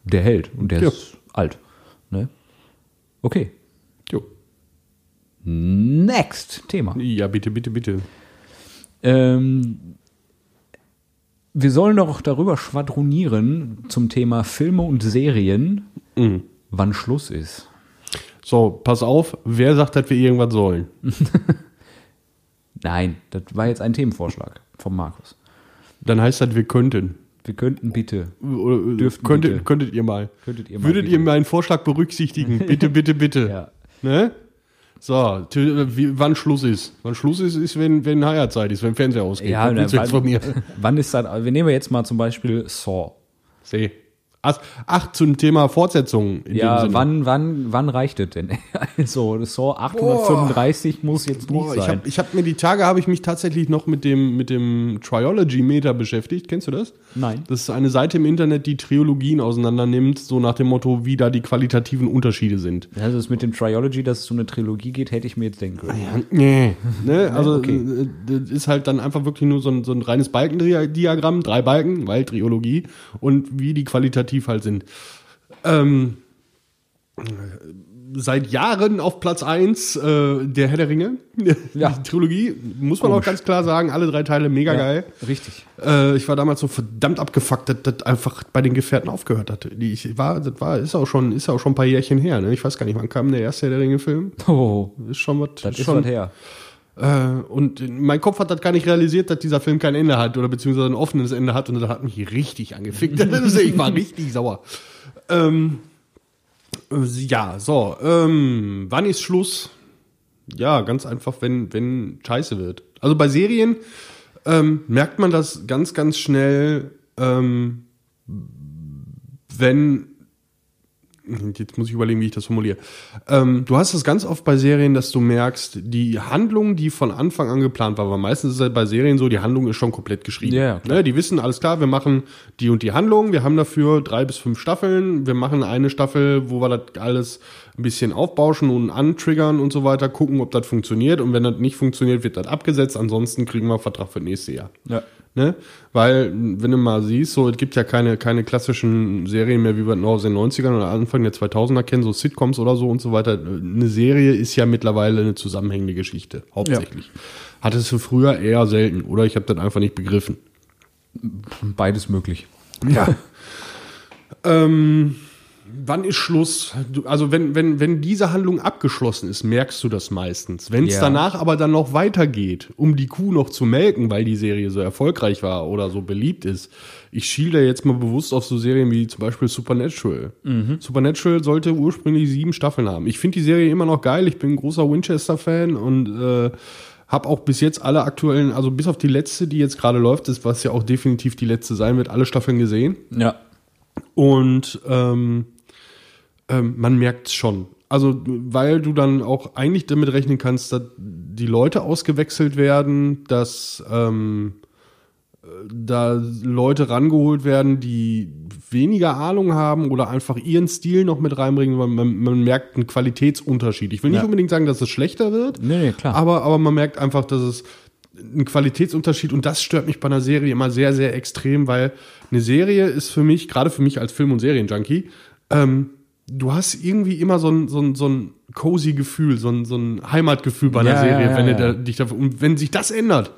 der hält und der Ja. ist alt. Ne? Okay. Jo. Next Thema. Ja, bitte, bitte, bitte. Ähm, wir sollen doch darüber schwadronieren zum Thema Filme und Serien, Mhm. wann Schluss ist. So, pass auf, wer sagt, dass wir irgendwas sollen? Nein, das war jetzt ein Themenvorschlag von Markus. Dann heißt das, wir könnten. Wir könnten bitte, Oder, Dürften könntet, bitte. könntet ihr mal. könntet ihr mal Würdet bitte. ihr meinen Vorschlag berücksichtigen? Bitte, bitte, bitte. Ja. Ne? So, t- wie, wann Schluss ist. Wann Schluss ist, ist, wenn, wenn Heierzeit ist, wenn Fernseher ausgeht. Ja, du wann, von mir? wann ist das? Wir nehmen jetzt mal zum Beispiel Saw. Seh. Ach, zum Thema Fortsetzung. Ja, wann, wann, wann reicht es denn? Also, Saw 835 muss jetzt nicht Boah, ich sein. habe ich hab mir die Tage habe ich mich tatsächlich noch mit dem mit dem Triology Meter beschäftigt. Kennst du das? Nein. Das ist eine Seite im Internet, die Triologien auseinander nimmt, so nach dem Motto, wie da die qualitativen Unterschiede sind. Also, das mit dem Triology, dass es um eine Trilogie geht, hätte ich mir jetzt denken können. Nee. ne? Also okay. äh, das ist halt dann einfach wirklich nur so ein, so ein reines Balkendiagramm, drei Balken, weil Triologie und wie die qualitativ halt sind. Ähm, seit Jahren auf Platz 1 äh, der Herr der Ringe. Ja. Die Trilogie, muss man auch Komisch. ganz klar sagen, alle drei Teile mega geil. Richtig. Äh, ich war damals so verdammt abgefuckt, dass das einfach bei den Gefährten aufgehört hatte. Die, ich war, das war, ist auch schon, ist auch schon ein paar Jährchen her. Ne? Ich weiß gar nicht, wann kam der erste Herr der Ringe-Film? Oh, Ist schon was. das ist schon, was her. Äh, und mein Kopf hat das gar nicht realisiert, dass dieser Film kein Ende hat oder beziehungsweise ein offenes Ende hat und das hat mich richtig angefickt. Ich war richtig sauer. Ähm, äh, ja, so. Ähm, wann ist Schluss? Ja, ganz einfach, wenn, wenn scheiße wird. Also bei Serien ähm, merkt man das ganz, ganz schnell, ähm, wenn Jetzt muss ich überlegen, wie ich das formuliere. Ähm, du hast das ganz oft bei Serien, dass du merkst, die Handlung, die von Anfang an geplant war, weil meistens ist es halt bei Serien so, die Handlung ist schon komplett geschrieben. Klar. ne, die wissen, alles klar, wir machen die und die Handlung, wir haben dafür drei bis fünf Staffeln, wir machen eine Staffel, wo wir das alles ein bisschen aufbauschen und antriggern und so weiter, gucken, ob das funktioniert und wenn das nicht funktioniert, wird das abgesetzt, ansonsten kriegen wir einen Vertrag für das nächste Jahr. Ja. Ne? Weil, wenn du mal siehst, so, es gibt ja keine, keine klassischen Serien mehr, wie wir noch aus den 90ern oder Anfang der 2000er kennen, so Sitcoms oder so und so weiter. Eine Serie ist ja mittlerweile eine zusammenhängende Geschichte, hauptsächlich. Hattest du früher eher selten, oder? Ich habe das einfach nicht begriffen. Beides möglich. Ja. ähm, wann ist Schluss? Also wenn, wenn, wenn diese Handlung abgeschlossen ist, merkst du das meistens. Wenn es Ja. danach aber dann noch weitergeht, um die Kuh noch zu melken, weil die Serie so erfolgreich war oder so beliebt ist. Ich schiel da jetzt mal bewusst auf so Serien wie zum Beispiel Supernatural. Supernatural sollte ursprünglich sieben Staffeln haben. Ich finde die Serie immer noch geil. Ich bin ein großer Winchester-Fan und äh, habe auch bis jetzt alle aktuellen, also bis auf die letzte, die jetzt gerade läuft, ist, was ja auch definitiv die letzte sein wird, alle Staffeln gesehen. Ja. Und ähm, ähm, man merkt es schon. Also, weil du dann auch eigentlich damit rechnen kannst, dass die Leute ausgewechselt werden, dass ähm, äh, da Leute rangeholt werden, die weniger Ahnung haben oder einfach ihren Stil noch mit reinbringen, weil man, man merkt einen Qualitätsunterschied. Ich will nicht Ja. unbedingt sagen, dass es schlechter wird, Nee, klar. aber, aber man merkt einfach, dass es ein Qualitätsunterschied und das stört mich bei einer Serie immer sehr, sehr extrem, weil eine Serie ist für mich, gerade für mich als Film- und Serienjunkie, ähm, du hast irgendwie immer so ein, so ein, so ein cozy Gefühl, so ein, so ein Heimatgefühl bei einer Ja, Serie, ja, wenn ja, da, dich dafür, und wenn sich das ändert,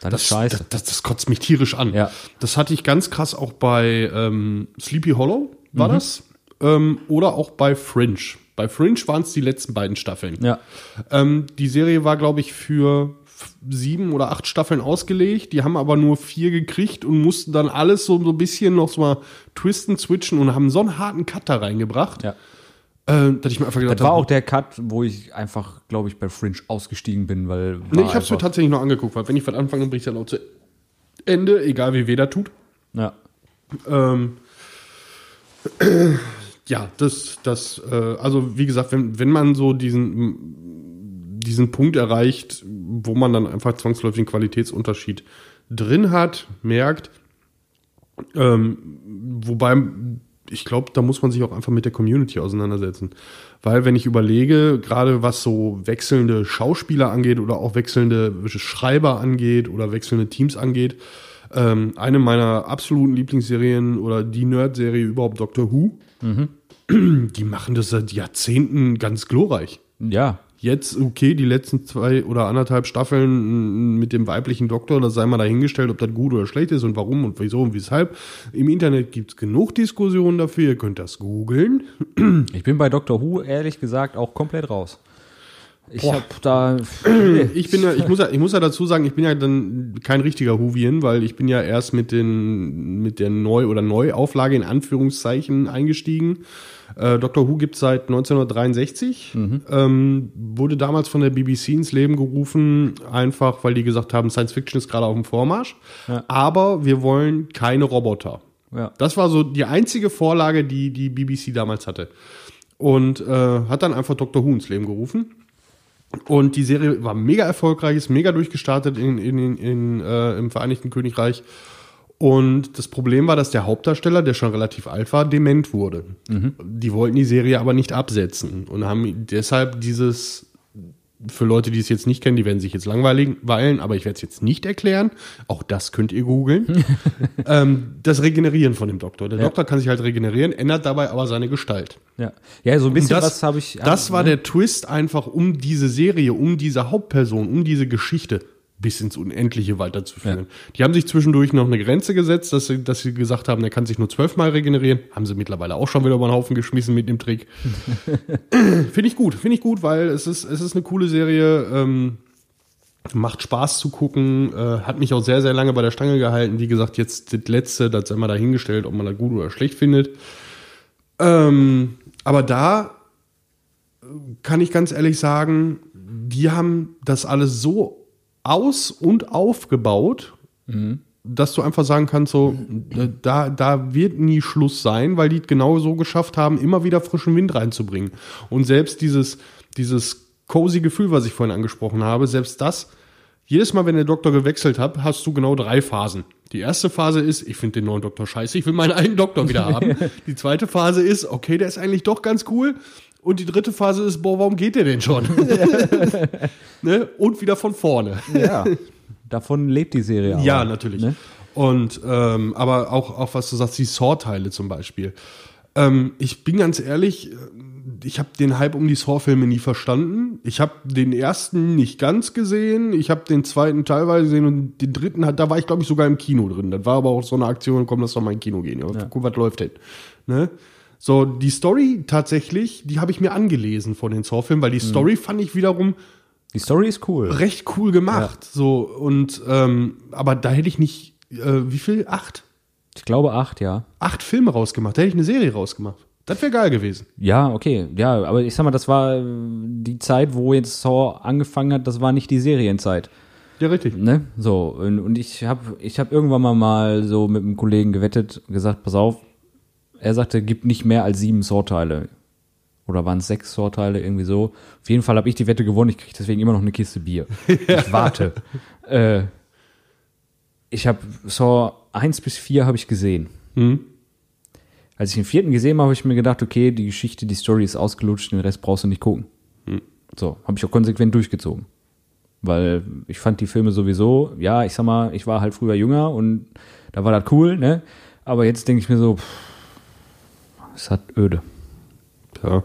Das, das, ist scheiße. Das, das, das kotzt mich tierisch an. Ja. Das hatte ich ganz krass auch bei ähm, Sleepy Hollow, war Mhm. das? Ähm, oder auch bei Fringe. Bei Fringe waren es die letzten beiden Staffeln. ja. Ähm, die Serie war, glaube ich, für sieben oder acht Staffeln ausgelegt. Die haben aber nur vier gekriegt und mussten dann alles so, so ein bisschen noch so mal twisten, switchen und haben so einen harten Cut da reingebracht, ja. äh, dass ich mir einfach gedacht Das war habe, auch der Cut, wo ich einfach, glaube ich, bei Fringe ausgestiegen bin, weil. nee, ich habe es mir tatsächlich noch angeguckt, weil wenn ich was anfange, dann bricht dann auch zu Ende, egal wie weh das tut. Ja. Ähm, ja, das, das, äh, also wie gesagt, wenn, wenn man so diesen, diesen Punkt erreicht, wo man dann einfach zwangsläufig einen Qualitätsunterschied drin hat, merkt, ähm, wobei ich glaube, da muss man sich auch einfach mit der Community auseinandersetzen. Weil wenn ich überlege, gerade was so wechselnde Schauspieler angeht oder auch wechselnde Schreiber angeht oder wechselnde Teams angeht, ähm, eine meiner absoluten Lieblingsserien oder die Nerd-Serie überhaupt Doctor Who, die machen das seit Jahrzehnten ganz glorreich. Ja. Jetzt, okay, die letzten zwei oder anderthalb Staffeln mit dem weiblichen Doktor, das sei mal dahingestellt, ob das gut oder schlecht ist und warum und wieso und weshalb. Im Internet gibt's genug Diskussionen dafür, ihr könnt das googeln. Ich bin bei Doctor Who, ehrlich gesagt, auch komplett raus. Ich habe da. Ich bin ja, ich muss ja, ich muss ja dazu sagen, ich bin ja dann kein richtiger Whovian, weil ich bin ja erst mit den, mit der Neu- oder Neuauflage in Anführungszeichen eingestiegen. Äh, Doctor Who gibt seit 1963, ähm, wurde damals von der BBC ins Leben gerufen, einfach weil die gesagt haben, Science Fiction ist gerade auf dem Vormarsch, aber wir wollen keine Roboter. Ja. Das war so die einzige Vorlage, die die BBC damals hatte. Und äh, hat dann einfach Dr. Who ins Leben gerufen. Und die Serie war mega erfolgreich, ist mega durchgestartet in, in, in, äh, im Vereinigten Königreich. Und das Problem war, dass der Hauptdarsteller, der schon relativ alt war, dement wurde. Die wollten die Serie aber nicht absetzen und haben deshalb dieses, für Leute, die es jetzt nicht kennen, die werden sich jetzt langweilig weilen, aber ich werde es jetzt nicht erklären. Auch das könnt ihr googeln. ähm, das Regenerieren von dem Doktor. Der Ja. Doktor kann sich halt regenerieren, ändert dabei aber seine Gestalt. Ja. ja, so ein bisschen das, was habe ich. Das war ne? der Twist einfach, um diese Serie, um diese Hauptperson, um diese Geschichte bis ins Unendliche weiterzuführen. Die haben sich zwischendurch noch eine Grenze gesetzt, dass sie, dass sie gesagt haben, der kann sich nur zwölfmal regenerieren. Haben sie mittlerweile auch schon wieder über den Haufen geschmissen mit dem Trick. finde ich gut, finde ich gut, weil es ist, es ist eine coole Serie. Ähm, macht Spaß zu gucken, äh, hat mich auch sehr, sehr lange bei der Stange gehalten. Wie gesagt, jetzt das letzte, das sei mal dahingestellt, ob man das gut oder schlecht findet. Ähm, aber da äh, kann ich ganz ehrlich sagen, die haben das alles so aus- und aufgebaut, dass du einfach sagen kannst, so, da, da wird nie Schluss sein, weil die es genau so geschafft haben, immer wieder frischen Wind reinzubringen. Und selbst dieses, dieses cozy Gefühl, was ich vorhin angesprochen habe, selbst das, jedes Mal, wenn der Doktor gewechselt hat, hast du genau drei Phasen. Die erste Phase ist, ich finde den neuen Doktor scheiße, ich will meinen alten Doktor wieder haben. Die zweite Phase ist, okay, der ist eigentlich doch ganz cool. Und die dritte Phase ist, boah, warum geht der denn schon? ne? Und wieder von vorne. Ja. Davon lebt die Serie. Ja, aber, natürlich. ne? Und ähm, aber auch, auch was du sagst, die Saw-Teile zum Beispiel. Ähm, ich bin ganz ehrlich, äh, ich habe den Hype um die Saw-Filme nie verstanden. Ich habe den ersten nicht ganz gesehen. Ich habe den zweiten teilweise gesehen und den dritten hat, da war ich glaube ich sogar im Kino drin. Das war aber auch so eine Aktion, komm, lass doch mal in Kino gehen. Ja. Guck, was läuft denn. Ne? So, die Story tatsächlich, die habe ich mir angelesen von den Saw-Filmen, weil die Mhm. Story fand ich wiederum Die Story ist cool. recht cool gemacht. So, und ähm, aber da hätte ich nicht, äh, wie viel? Acht? Ich glaube acht, ja. Acht Filme rausgemacht. Da hätte ich eine Serie rausgemacht. Das wäre geil gewesen. Ja, okay. Ja, aber ich sag mal, das war die Zeit, wo jetzt Saw angefangen hat, das war nicht die Serienzeit. Ja, richtig. Ne? So, und, und ich habe ich hab irgendwann mal, mal so mit einem Kollegen gewettet, gesagt, pass auf, er sagte, gibt nicht mehr als sieben Saw-Teile. Oder waren es sechs Saw-Teile, irgendwie so. Auf jeden Fall habe ich die Wette gewonnen, ich kriege deswegen immer noch eine Kiste Bier. Ich warte. äh, ich habe Saw 1 bis 4 habe ich gesehen. Mhm. Als ich den vierten gesehen habe, habe ich mir gedacht, okay, die Geschichte, die Story ist ausgelutscht, den Rest brauchst du nicht gucken. So, habe ich auch konsequent durchgezogen. Weil ich fand die Filme sowieso, ja, ich sag mal, ich war halt früher jünger und da war das cool, ne? Aber jetzt denke ich mir so, pff, es hat öde. Ja.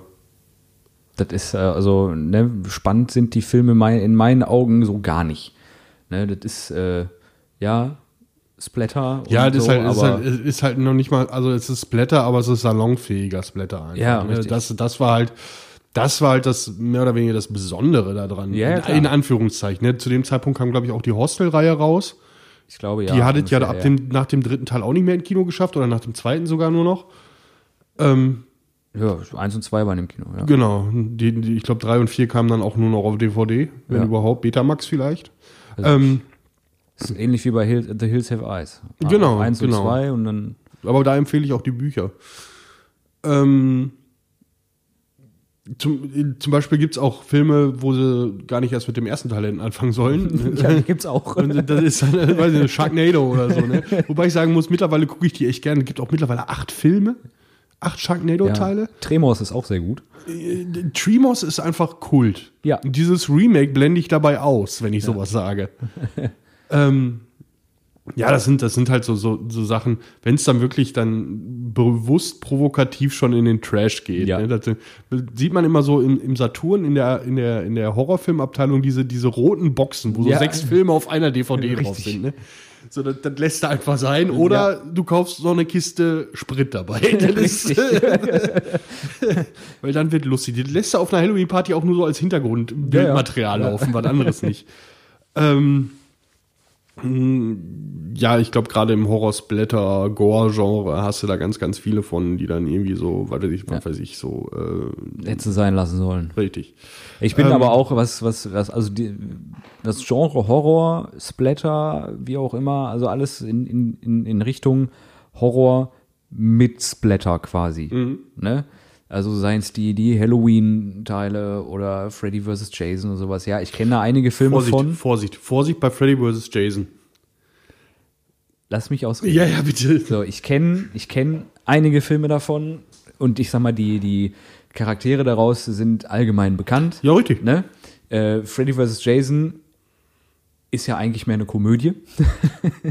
Das ist, äh, also, ne, spannend sind die Filme mei- in meinen Augen so gar nicht. Ne, das ist, äh, ja, Splatter. Ja, das so, ist, halt, ist, halt, ist halt noch nicht mal, also es ist Splatter, aber es ist salonfähiger Splatter einfach. Ja, ne? das, das war halt, das war halt das mehr oder weniger das Besondere daran. Ja, ja, in, in Anführungszeichen. Ne? Zu dem Zeitpunkt kam, glaube ich, auch die Hostel-Reihe raus. ich glaube, ja. die hattet ja ab dem, nach dem dritten Teil auch nicht mehr ins Kino geschafft oder nach dem zweiten sogar nur noch. Ähm, Ja, eins und zwei waren im Kino, ja. genau. Die, die, ich glaube, drei und vier kamen dann auch nur noch auf DVD, wenn Ja. überhaupt. Betamax vielleicht. Also- ähm, ist ähnlich wie bei Hill, The Hills Have Eyes. Genau, Eins und genau. zwei und dann. Aber da empfehle ich auch die Bücher. Ähm, zum, zum Beispiel gibt es auch Filme, wo sie gar nicht erst mit dem ersten Teil anfangen sollen. Ja, die gibt's auch. Und das ist dann, weiß ich Sharknado oder so. Ne? Wobei ich sagen muss, mittlerweile gucke ich die echt gerne. Es gibt auch mittlerweile acht Filme, acht Sharknado-Teile. Ja. Tremors ist auch sehr gut. Äh, Tremors ist einfach Kult. Ja. Und Dieses Remake blende ich dabei aus, wenn ich sowas sage. ähm, ja, das sind, das sind halt so, so, so Sachen, wenn es dann wirklich dann bewusst provokativ schon in den Trash geht. Ja. Ne? Das sieht man immer so im, im Saturn, in der, in der, in der Horrorfilmabteilung, diese, diese roten Boxen, wo so Ja. sechs Filme auf einer DVD drauf Richtig. sind. Ne? So, das, das lässt du einfach sein. Oder Ja. du kaufst so eine Kiste Sprit dabei. Das ist, weil dann wird lustig. Die lässt du auf einer Halloween-Party auch nur so als Hintergrundbildmaterial Ja, ja. laufen, was anderes nicht. Ähm, ja, ich glaube, gerade im Horror-Splatter, Gore-Genre hast du da ganz, ganz viele von, die dann irgendwie so, was weiß ich, was weiß ich, so äh, Hätte sein lassen sollen. richtig. Ich bin Ähm, aber auch, was, was, was, also die, das Genre Horror, Splatter, wie auch immer, also alles in, in, in, in Richtung Horror mit Splatter quasi. Mhm. Ne? Also seien es die, die Halloween-Teile oder Freddy vs. Jason oder sowas. Ja, ich kenne da einige Filme Vorsicht, von. Vorsicht, Vorsicht bei Freddy vs. Jason. Lass mich ausreden. Ja, ja, bitte. So, ich kenne ich kenn einige Filme davon und ich sag mal, die, die Charaktere daraus sind allgemein bekannt. Ja, richtig. Ne? Äh, Freddy vs. Jason ist ja eigentlich mehr eine Komödie.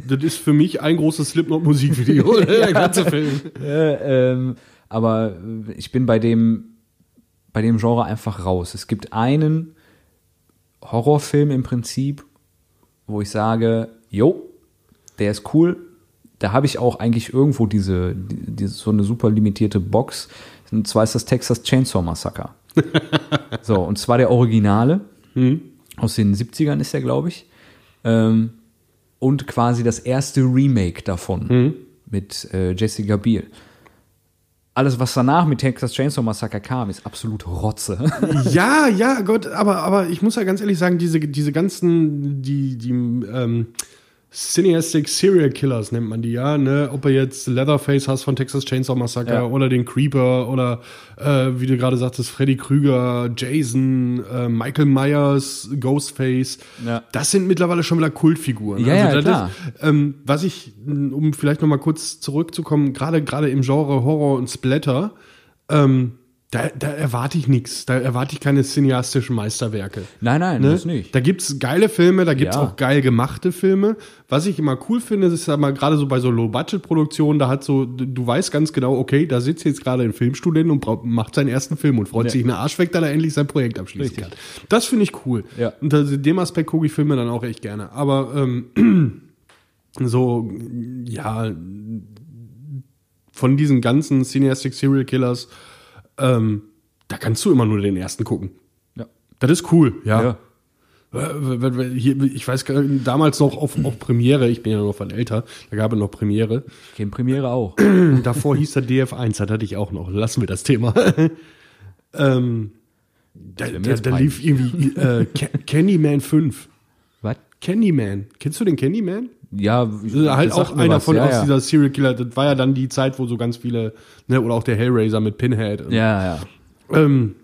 Das ist für mich ein großes Slipknot-Musikvideo, der ganze Film. Äh, ähm, aber äh, ich bin bei dem, bei dem Genre einfach raus. Es gibt einen Horrorfilm im Prinzip, wo ich sage, jo, der ist cool. Da habe ich auch eigentlich irgendwo diese, die, diese so eine super limitierte Box. Und zwar ist das Texas Chainsaw Massacre. so, und zwar der Originale. Aus den 70ern ist der, glaube ich. Ähm, und quasi das erste Remake davon mit äh, Jessica Biel. Alles, was danach mit Texas Chainsaw Massacre kam, ist absolut Rotze. Ja, ja, Gott, aber, aber ich muss ja ganz ehrlich sagen, diese, diese ganzen, die, die, ähm, Cineastic Serial Killers nennt man die ja, ne? Ob er jetzt Leatherface hast von Texas Chainsaw Massacre Ja. oder den Creeper oder äh, wie du gerade sagtest, Freddy Krüger, Jason, äh, Michael Myers, Ghostface. Ja. Das sind mittlerweile schon wieder Kultfiguren. Ja, ja, das klar. Ist, ähm, was ich, um vielleicht noch mal kurz zurückzukommen, gerade gerade im Genre Horror und Splatter, ähm, da, da erwarte ich nichts. Da erwarte ich keine cineastischen Meisterwerke. nein, nein, Ne? das nicht. Da gibt's geile Filme, da gibt's Ja. auch geil gemachte Filme. Was ich immer cool finde, ist ja mal gerade so bei so Low-Budget-Produktionen, da hat so, du weißt ganz genau, okay, da sitzt jetzt gerade ein Filmstudent und macht seinen ersten Film und freut Ja. sich einen Arsch weg, da er endlich sein Projekt abschließen Richtig. kann. Das finde ich cool. Ja. Und in dem Aspekt gucke ich Filme dann auch echt gerne. Aber ähm, so, ja, von diesen ganzen Cineastic Serial Killers, ähm, da kannst du immer nur den ersten gucken. Ja. Das ist cool, ja. Ja. Äh, ich weiß damals noch auf, auf Premiere, ich bin ja noch von älter, da gab es noch Premiere. Ich kenne Premiere auch. Davor hieß der DF1, das hatte ich auch noch. Lassen wir das Thema. ähm, da, mir da, jetzt da lief irgendwie äh, Ca- Candyman 5. Candyman. Kennst du den Candyman? Ja, ist halt auch einer was. von ja, aus ja. dieser Serial Killer. Das war ja dann die Zeit, wo so ganz viele, ne, oder auch der Hellraiser mit Pinhead. Ja, ja. Ähm,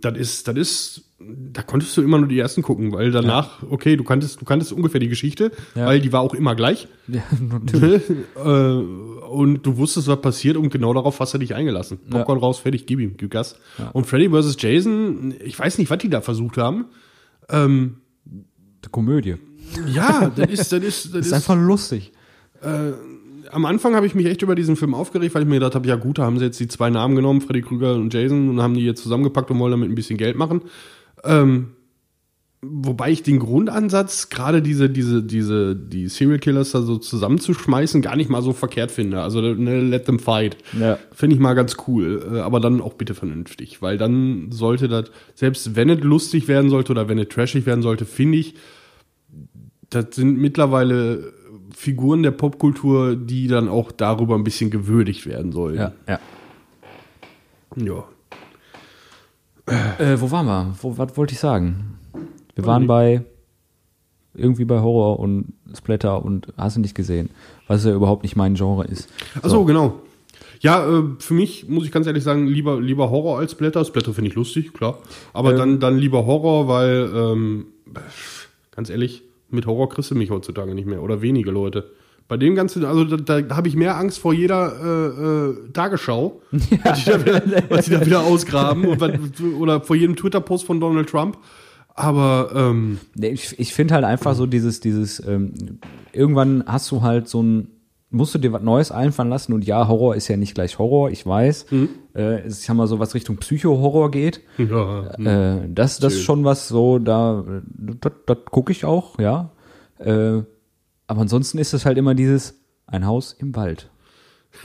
das ist, das ist, da konntest du immer nur die ersten gucken, weil danach, okay, du kanntest, du kanntest ungefähr die Geschichte, Ja. weil die war auch immer gleich. ja natürlich. äh, und du wusstest, was passiert und genau darauf hast du dich eingelassen. Popcorn raus, fertig, gib ihm, gib Gas. Und Freddy vs. Jason, ich weiß nicht, was die da versucht haben. Ähm, Die Komödie. ja, das ist, das ist, das Das ist, einfach lustig. am Anfang habe ich mich echt über diesen Film aufgeregt, weil ich mir gedacht habe, ja gut, da haben sie jetzt die zwei Namen genommen, Freddy Krüger und Jason, und haben die jetzt zusammengepackt und wollen damit ein bisschen Geld machen. Ähm, wobei ich den Grundansatz, gerade diese, diese, diese, die Serial Killers da so zusammenzuschmeißen, gar nicht mal so verkehrt finde. Also ne, let them fight. Ja. Finde ich mal ganz cool. Äh, Aber dann auch bitte vernünftig. Weil dann sollte das, selbst wenn es lustig werden sollte oder wenn es trashig werden sollte, finde ich, das sind mittlerweile Figuren der Popkultur, die dann auch darüber ein bisschen gewürdigt werden sollen. Ja, ja. ja. Äh, wo waren wir? Wo, was wollte ich sagen? Wir waren bei irgendwie bei Horror und Splatter und hast du nicht gesehen, was ja überhaupt nicht mein Genre ist. Achso, genau. Ja, äh, für mich muss ich ganz ehrlich sagen, lieber, lieber Horror als Splatter. Splatter finde ich lustig, klar. Aber Ähm. dann, dann lieber Horror, weil, ähm, ganz ehrlich, mit Horror kriegst du mich heutzutage nicht mehr. Oder wenige Leute. Bei dem Ganzen, also da, da habe ich mehr Angst vor jeder äh, äh, Tagesschau, was, die da wieder, was die da wieder ausgraben. und oder vor jedem Twitter-Post von Donald Trump. Aber ähm, Ich, ich finde halt einfach so dieses, dieses, ähm, irgendwann hast du halt so ein, musst du dir was Neues einfallen lassen und ja, Horror ist ja nicht gleich Horror, ich weiß. Äh, es ist ja mal so was Richtung Psycho-Horror geht. ja, Äh, das, das ist schon was so, da, äh, das, gucke ich auch, ja. Äh, aber ansonsten ist es halt immer dieses, ein Haus im Wald.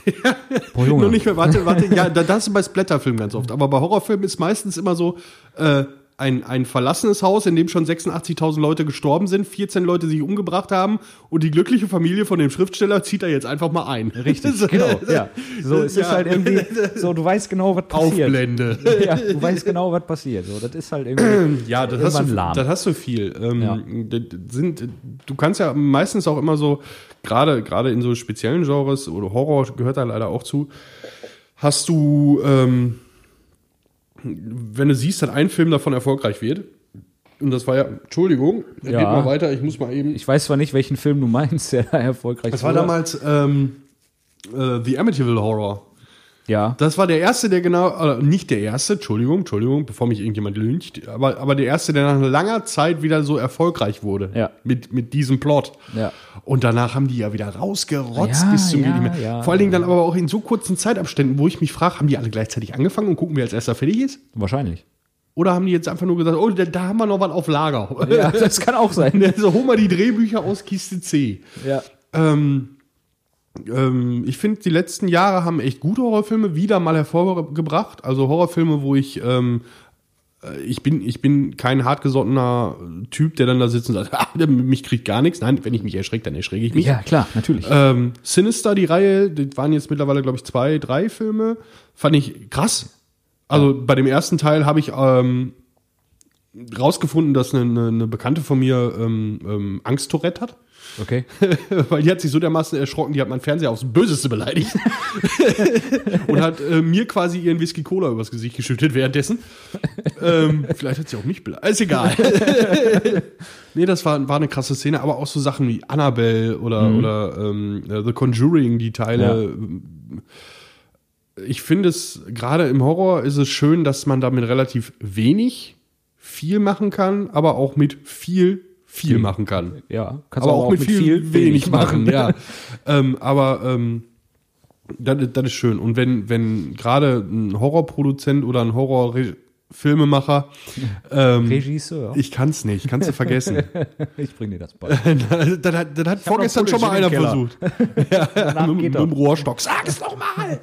Boah, Junge. Noch nicht mehr, warte, warte, ja, da- das ist bei Splatterfilmen ganz oft. Aber bei Horrorfilmen ist meistens immer so, äh, ein, ein verlassenes Haus, in dem schon 86.000 Leute gestorben sind, 14 Leute sich umgebracht haben und die glückliche Familie von dem Schriftsteller zieht da jetzt einfach mal ein. Richtig, genau, ja. So, es ist Ja. halt irgendwie, so, du weißt genau, was passiert. Aufblende. Ja, du weißt genau, was passiert. So, das ist halt irgendwie Ja, das hast, du, lahm. das hast du viel. Ähm, Ja. sind, du kannst ja meistens auch immer so, gerade gerade in so speziellen Genres, oder Horror gehört da leider auch zu, hast du, ähm, wenn du siehst, dass ein Film davon erfolgreich wird, und das war ja, Entschuldigung, Ja. geht mal weiter, ich muss mal eben. ich weiß zwar nicht, welchen Film du meinst, der da erfolgreich das war damals ähm, äh, The Amityville Horror. Ja. Das war der erste, der genau, äh, nicht der erste, Entschuldigung, Entschuldigung, bevor mich irgendjemand lyncht, aber, aber der erste, der nach langer Zeit wieder so erfolgreich wurde. Ja. Mit, mit diesem Plot. Ja. Und danach haben die ja wieder rausgerotzt Ja, bis zum ja, mehr. ja, Vor allen Dingen dann aber auch in so kurzen Zeitabständen, wo ich mich frage, haben die alle gleichzeitig angefangen und gucken, wer als erster fertig ist? Wahrscheinlich. Oder haben die jetzt einfach nur gesagt, oh, da, da haben wir noch was auf Lager. Ja, das kann auch sein. so, hol mal die Drehbücher aus Kiste C. Ja. Ähm, ähm, ich finde, die letzten Jahre haben echt gute Horrorfilme wieder mal hervorgebracht. Also Horrorfilme, wo ich, ähm, äh, ich bin, ich bin kein hartgesottener Typ, der dann da sitzt und sagt, ah, mich kriegt gar nichts. Nein, wenn ich mich erschrecke, dann erschrecke ich mich. Ja, klar, natürlich. Ähm, Sinister, die Reihe, das waren jetzt mittlerweile, glaube ich, zwei, drei Filme. Fand ich krass. Also bei dem ersten Teil habe ich ähm, rausgefunden, dass eine, eine, eine Bekannte von mir ähm, ähm, Angst-Tourette hat. Okay. Weil die hat sich so dermaßen erschrocken, die hat meinen Fernseher aufs Böseste beleidigt. und hat äh, mir quasi ihren Whisky Cola übers Gesicht geschüttet währenddessen. ähm, vielleicht hat sie auch mich beleidigt. Ist egal. nee, das war, war eine krasse Szene, aber auch so Sachen wie Annabelle oder, oder ähm, äh, The Conjuring, die Teile. Ich finde es, gerade im Horror ist es schön, dass man damit relativ wenig viel machen kann, aber auch mit viel viel machen kann Ja, kannst aber du auch, mit viel, wenig machen, ja. ähm, aber ähm, das, das ist schön. Und wenn, wenn gerade ein Horrorproduzent oder ein Horrorfilm Filmemacher. Ähm, Regisseur. ich kann's nicht, kannst du vergessen. Ich bring dir das bei. das hat, das hat vorgestern schon mal einer versucht. ja, mit, mit dem Rohrstock. Sag es noch mal.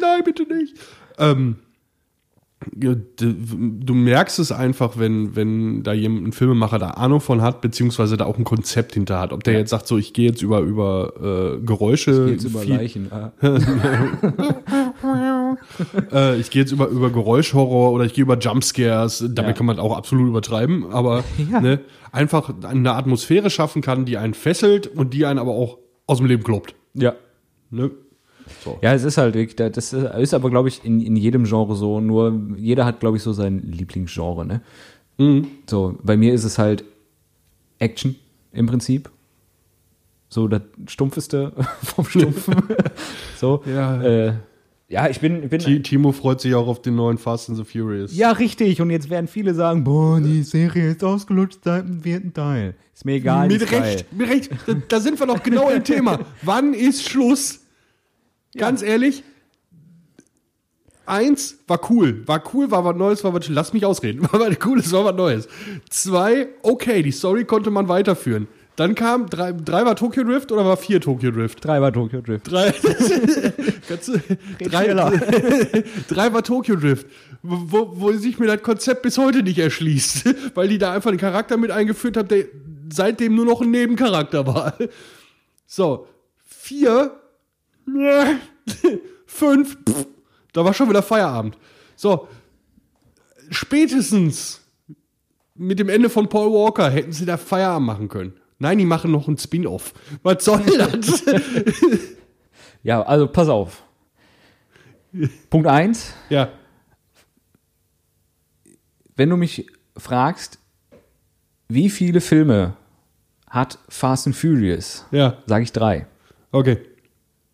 Nein, bitte nicht. Ähm, du merkst es einfach, wenn, wenn da jemand, ein Filmemacher da Ahnung von hat, beziehungsweise da auch ein Konzept hinter hat. Ob der jetzt sagt, so, ich gehe jetzt über, über äh, Geräusche. Jetzt über Leichen. Ah. äh, ich gehe jetzt über, über Geräuschhorror oder ich gehe über Jumpscares. Damit Ja. kann man auch absolut übertreiben, aber Ja. ne, einfach eine Atmosphäre schaffen kann, die einen fesselt und die einen aber auch aus dem Leben kloppt. Ja. Ne? Ja, es ist halt wirklich, das ist aber, glaube ich, in, in jedem Genre so. Nur jeder hat, glaube ich, so sein Lieblingsgenre, ne? Mhm. So, bei mir ist es halt Action im Prinzip. So das Stumpfeste vom Stumpfen. so. Ja. Äh, ja, ich bin, ich bin Ti- Timo freut sich auch auf den neuen Fast and the Furious. Ja, richtig. Und jetzt werden viele sagen, boah, die Serie ist ausgelutscht seit dem vierten Teil. Ist mir egal. mit ist geil. Recht, mit Recht. Da, da sind wir doch genau im Thema. Wann ist Schluss? Ganz ehrlich, eins war cool. War cool, war was Neues, war was. Lass mich ausreden. War was Cooles, war was Neues. Zwei, okay, die Story konnte man weiterführen. Dann kam, drei, drei war Tokyo Drift oder war vier Tokyo Drift? Drei war Tokyo Drift. Drei, drei, drei war Tokyo Drift, wo, wo sich mir das Konzept bis heute nicht erschließt, weil die da einfach einen Charakter mit eingeführt haben, der seitdem nur noch ein Nebencharakter war. So, vier, fünf, pff, da war schon wieder Feierabend. So, spätestens mit dem Ende von Paul Walker hätten sie da Feierabend machen können. Nein, die machen noch ein Spin-off. Was soll das? Ja, also pass auf. Punkt eins. ja. Wenn du mich fragst, wie viele Filme hat Fast and Furious, Ja, sage ich drei. okay.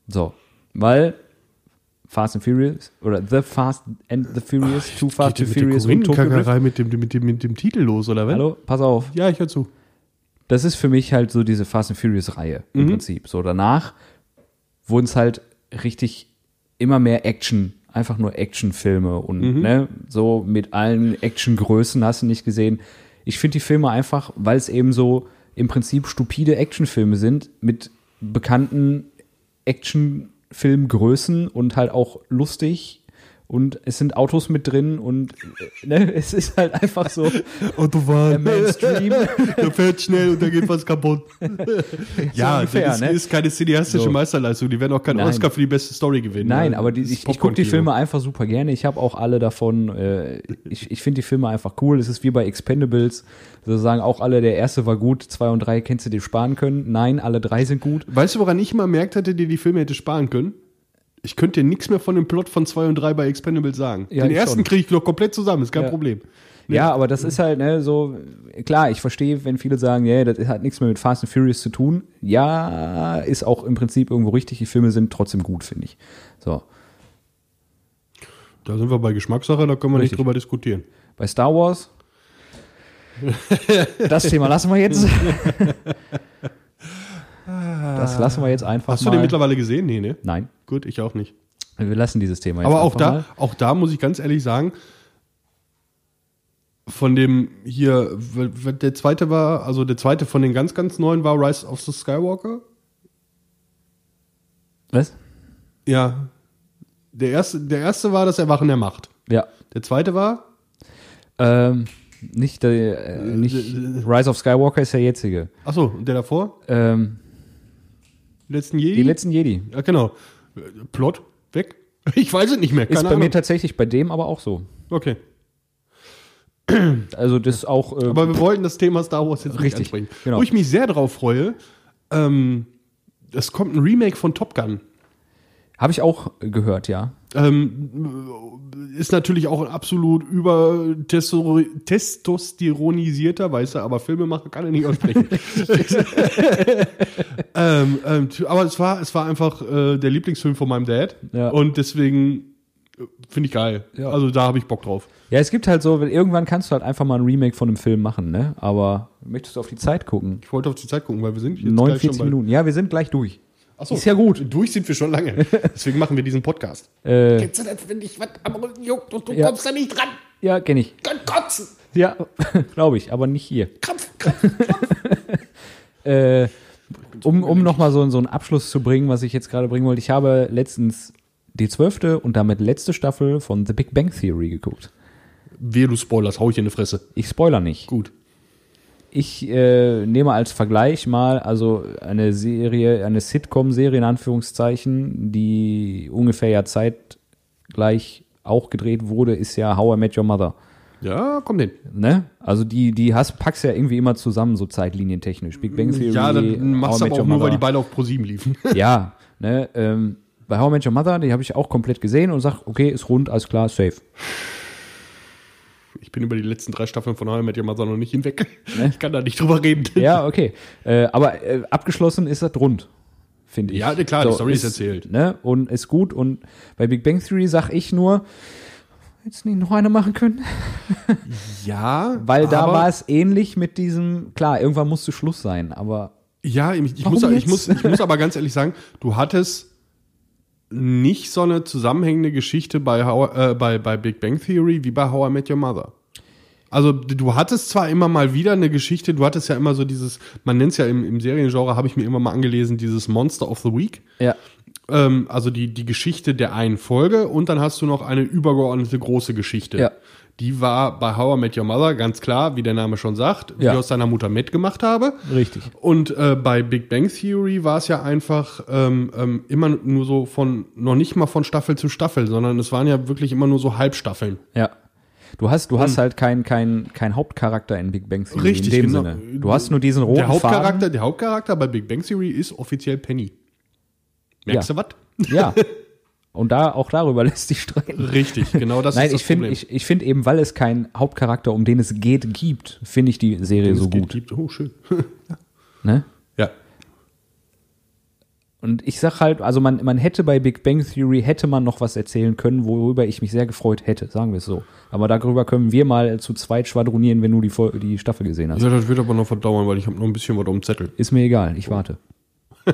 So, weil Fast and Furious oder The Fast and the Furious, Too Fast and Furious und. Kackerei mit dem, mit, dem, mit dem Titel los, oder was? Hallo, pass auf. Ja, ich höre zu. Das ist für mich halt so diese Fast and Furious Reihe im Prinzip. So danach wurden es halt richtig immer mehr Action, einfach nur Actionfilme und ne, so mit allen Actiongrößen hast du nicht gesehen. Ich finde die Filme einfach, weil es eben so im Prinzip stupide Actionfilme sind mit bekannten Actionfilmgrößen und halt auch lustig und es sind Autos mit drin und äh, ne, es ist halt einfach so der Autobahn. Mainstream. Der fährt schnell und da geht was kaputt. ja, ungefähr, das ist, ne? ist keine cineastische So. Meisterleistung. Die werden auch keinen Nein. Oscar für die beste Story gewinnen. Nein, ne? aber die, ich, ich gucke die. Filme einfach super gerne. Ich habe auch alle davon. Äh, ich ich finde die Filme einfach cool. Es ist wie bei Expendables. So sagen auch alle, der erste war gut, zwei und drei kennst du dir sparen können. Nein, alle drei sind gut. Weißt du, woran ich immer merkt hätte, dir die Filme hätte sparen können? Ich könnte dir nichts mehr von dem Plot von 2 und 3 bei Expendables sagen. Ja, Den ersten kriege ich noch komplett zusammen, ist kein Ja. Problem. Ja, aber das ist halt ne, so klar. Ich verstehe, wenn viele sagen, ja, das hat nichts mehr mit Fast and Furious zu tun. Ja, ist auch im Prinzip irgendwo richtig. Die Filme sind trotzdem gut, finde ich. So Da sind wir bei Geschmackssache, da können wir Richtig. nicht drüber diskutieren. bei Star Wars. Das Thema lassen wir jetzt. Das lassen wir jetzt einfach Hast du mal. den mittlerweile gesehen? Nee, ne? Nein, Gut, ich auch nicht. wir lassen dieses Thema jetzt Aber auch einfach da, mal. auch da muss ich ganz ehrlich sagen, von dem hier, der zweite war, also der zweite von den ganz, ganz neuen war Rise of the Skywalker. Was? Ja. Der erste, der erste war das Erwachen der Macht. Ja. Der zweite war, Ähm, nicht, der, äh, nicht Rise of Skywalker ist der jetzige. achso, und der davor? Ähm, letzten Jedi? die letzten Jedi. ja, genau. Plot? Weg? Ich weiß es nicht mehr. Ist Keine bei mir Ahnung. tatsächlich bei dem aber auch so. Okay. Also das auch. Äh, Aber wir wollten das Thema Star Wars jetzt Richtig, ansprechen. genau. Wo ich mich sehr drauf freue, ähm, es kommt ein Remake von Top Gun. Habe ich auch gehört, ja. Ähm, ist natürlich auch ein absolut über testo testosteronisierter, weiß er, aber Filmemacher kann er nicht aussprechen. ähm, ähm, aber es war, es war einfach äh, der Lieblingsfilm von meinem Dad. Ja. Und deswegen äh, finde ich geil. Ja. Also da habe ich Bock drauf. Ja, es gibt halt so, irgendwann kannst du halt einfach mal ein Remake von einem Film machen, ne? Aber möchtest du auf die Zeit gucken? Ich wollte auf die Zeit gucken, weil wir sind jetzt gleich 49 schon bei- Minuten. Ja, wir sind gleich durch. Achso, Ist ja gut. Durch sind wir schon lange. Deswegen machen wir diesen Podcast. Äh, Kennst du das, wenn dich was am Rücken juckt und du Ja. kommst da nicht dran? Ja, kenne ich. Kann kotzen. Ja, glaube ich, aber nicht hier. Krampf, Krampf. Äh, um um nochmal so, so einen Abschluss zu bringen, was ich jetzt gerade bringen wollte. Ich habe letztens die zwölfte und damit letzte Staffel von The Big Bang Theory geguckt. Wehe, du Spoilers, hau ich in die Fresse. Ich spoiler nicht. Gut. Ich äh, nehme als Vergleich mal also eine Serie, eine Sitcom-Serie in Anführungszeichen, die ungefähr ja zeitgleich auch gedreht wurde, ist ja How I Met Your Mother. Ja, komm hin. Ne? Also die, die hast, packst ja irgendwie immer zusammen, so zeitlinientechnisch. Big Bang Theory. Ja, dann machst du aber auch nur, weil die Mother. beide auf Pro7 liefen. Ja, ne? Ähm, bei How I Met Your Mother, die habe ich auch komplett gesehen und sag, okay, ist rund, alles klar, safe. Bin über die letzten drei Staffeln von How I Met Your Mother noch nicht hinweg. Ich kann da nicht drüber reden. Ja, okay. Äh, aber äh, abgeschlossen ist das rund, finde ich. Ja, klar, die Story ist erzählt. Ne? Und ist gut. Und bei Big Bang Theory sag ich nur, jetzt nicht noch eine machen können. Ja, Weil da war es ähnlich mit diesem, klar, irgendwann musste Schluss sein, aber Ja, ich, ich, muss, ich, muss, ich muss aber ganz ehrlich sagen, du hattest nicht so eine zusammenhängende Geschichte bei, How, äh, bei, bei Big Bang Theory wie bei How I Met Your Mother. Also du hattest zwar immer mal wieder eine Geschichte, du hattest ja immer so dieses, man nennt es ja im, im Seriengenre, habe ich mir immer mal angelesen, dieses Monster of the Week. ja, Ähm, also die, die Geschichte der einen Folge und dann hast du noch eine übergeordnete große Geschichte. Ja. Die war bei How I Met Your Mother ganz klar, wie der Name schon sagt, wie Ja. ich aus deiner Mutter Matt gemacht habe. richtig. Und äh, bei Big Bang Theory war es ja einfach ähm, ähm, immer nur so von, noch nicht mal von Staffel zu Staffel, sondern es waren ja wirklich immer nur so Halbstaffeln. Ja. Du hast, du hast halt keinen kein, kein Hauptcharakter in Big Bang Theory Hm. Richtig, in dem genau. Sinne. Du hast nur diesen roten Der Hauptcharakter, Faden. der Hauptcharakter bei Big Bang Theory ist offiziell Penny. Merkst Ja. du was? Ja. Und da, auch darüber lässt sich streiten. Richtig, genau das Nein, ist das ich finde, Problem. ich, ich finde eben, weil es keinen Hauptcharakter, um den es geht, gibt, finde ich die Serie Es so geht- gut. Gibt, oh, schön. Ne? Und ich sag halt, also man, man hätte bei Big Bang Theory hätte man noch was erzählen können, worüber ich mich sehr gefreut hätte, sagen wir es so. Aber darüber können wir mal zu zweit schwadronieren, wenn du die, Fol- die Staffel gesehen hast. ja, das wird aber noch verdauern, weil ich habe noch ein bisschen was auf dem Zettel. Ist mir egal, ich warte.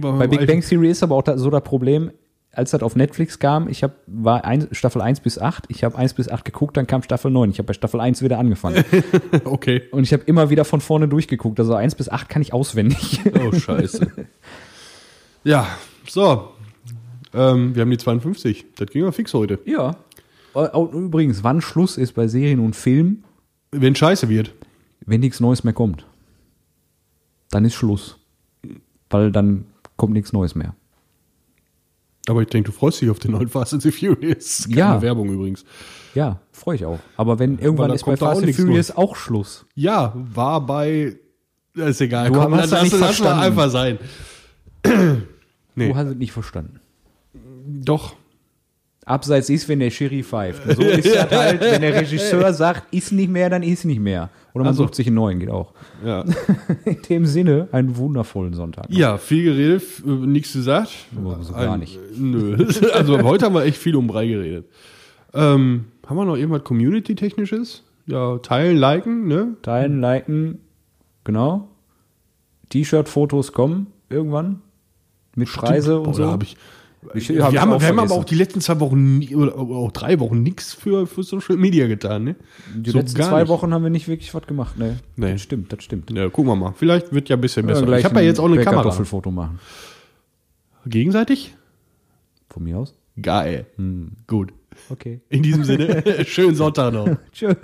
Bei Big Bang Theory ist aber auch da, so das Problem, als das auf Netflix kam, ich hab, war ein, Staffel 1 bis 8, ich habe 1 bis 8 geguckt, dann kam Staffel 9. Ich habe bei Staffel 1 wieder angefangen. Okay. Und ich habe immer wieder von vorne durchgeguckt. Also 1 bis 8 kann ich auswendig. Oh, scheiße. ja, so. Ähm, wir haben die 52. Das ging ja fix heute. ja. Und übrigens, wann Schluss ist bei Serien und Filmen, Wenn scheiße wird. wenn nichts Neues mehr kommt. Dann ist Schluss. Weil dann kommt nichts Neues mehr. Aber ich denke, du freust dich auf den neuen Fast and the Furious. Keine Ja. Werbung übrigens. Ja, freue ich auch. Aber wenn irgendwann ist bei Fast and nichts Furious auch Schluss. Ja, war bei. Ist egal. Du Komm, hast lass, ja nicht lass, mal einfach sein. Nee. Du hast es nicht verstanden. Doch. Abseits ist, wenn der Schiri pfeift. So ist das halt, wenn der Regisseur sagt, ist nicht mehr, dann ist nicht mehr. Oder man Also- sucht sich einen neuen, geht auch. Ja. In dem Sinne, einen wundervollen Sonntag. ja, viel geredet, äh, nichts gesagt. Oh, so gar nicht. Nö. Also heute haben wir echt viel um Brei geredet. Ähm, haben wir noch irgendwas Community-Technisches? Ja, teilen, liken, ne? Teilen, liken, genau. T-Shirt-Fotos kommen irgendwann. Mit Preise und Boah, so. da hab ich, Ich- wir hab haben, wir haben aber auch die letzten zwei Wochen oder auch drei Wochen nichts für, für Social Media getan, ne? Die So letzten zwei nicht. Wochen haben wir nicht wirklich was gemacht. Ne, Nee. das stimmt, das stimmt. Ja, gucken wir mal. Vielleicht wird ja ein bisschen besser. Gleich ich habe ja jetzt auch eine Kamera. Bäckerkartoffelfoto machen. Gegenseitig? Von mir aus. Geil. Hm. Gut. Okay. In diesem Sinne, schönen Sonntag noch. Tschö.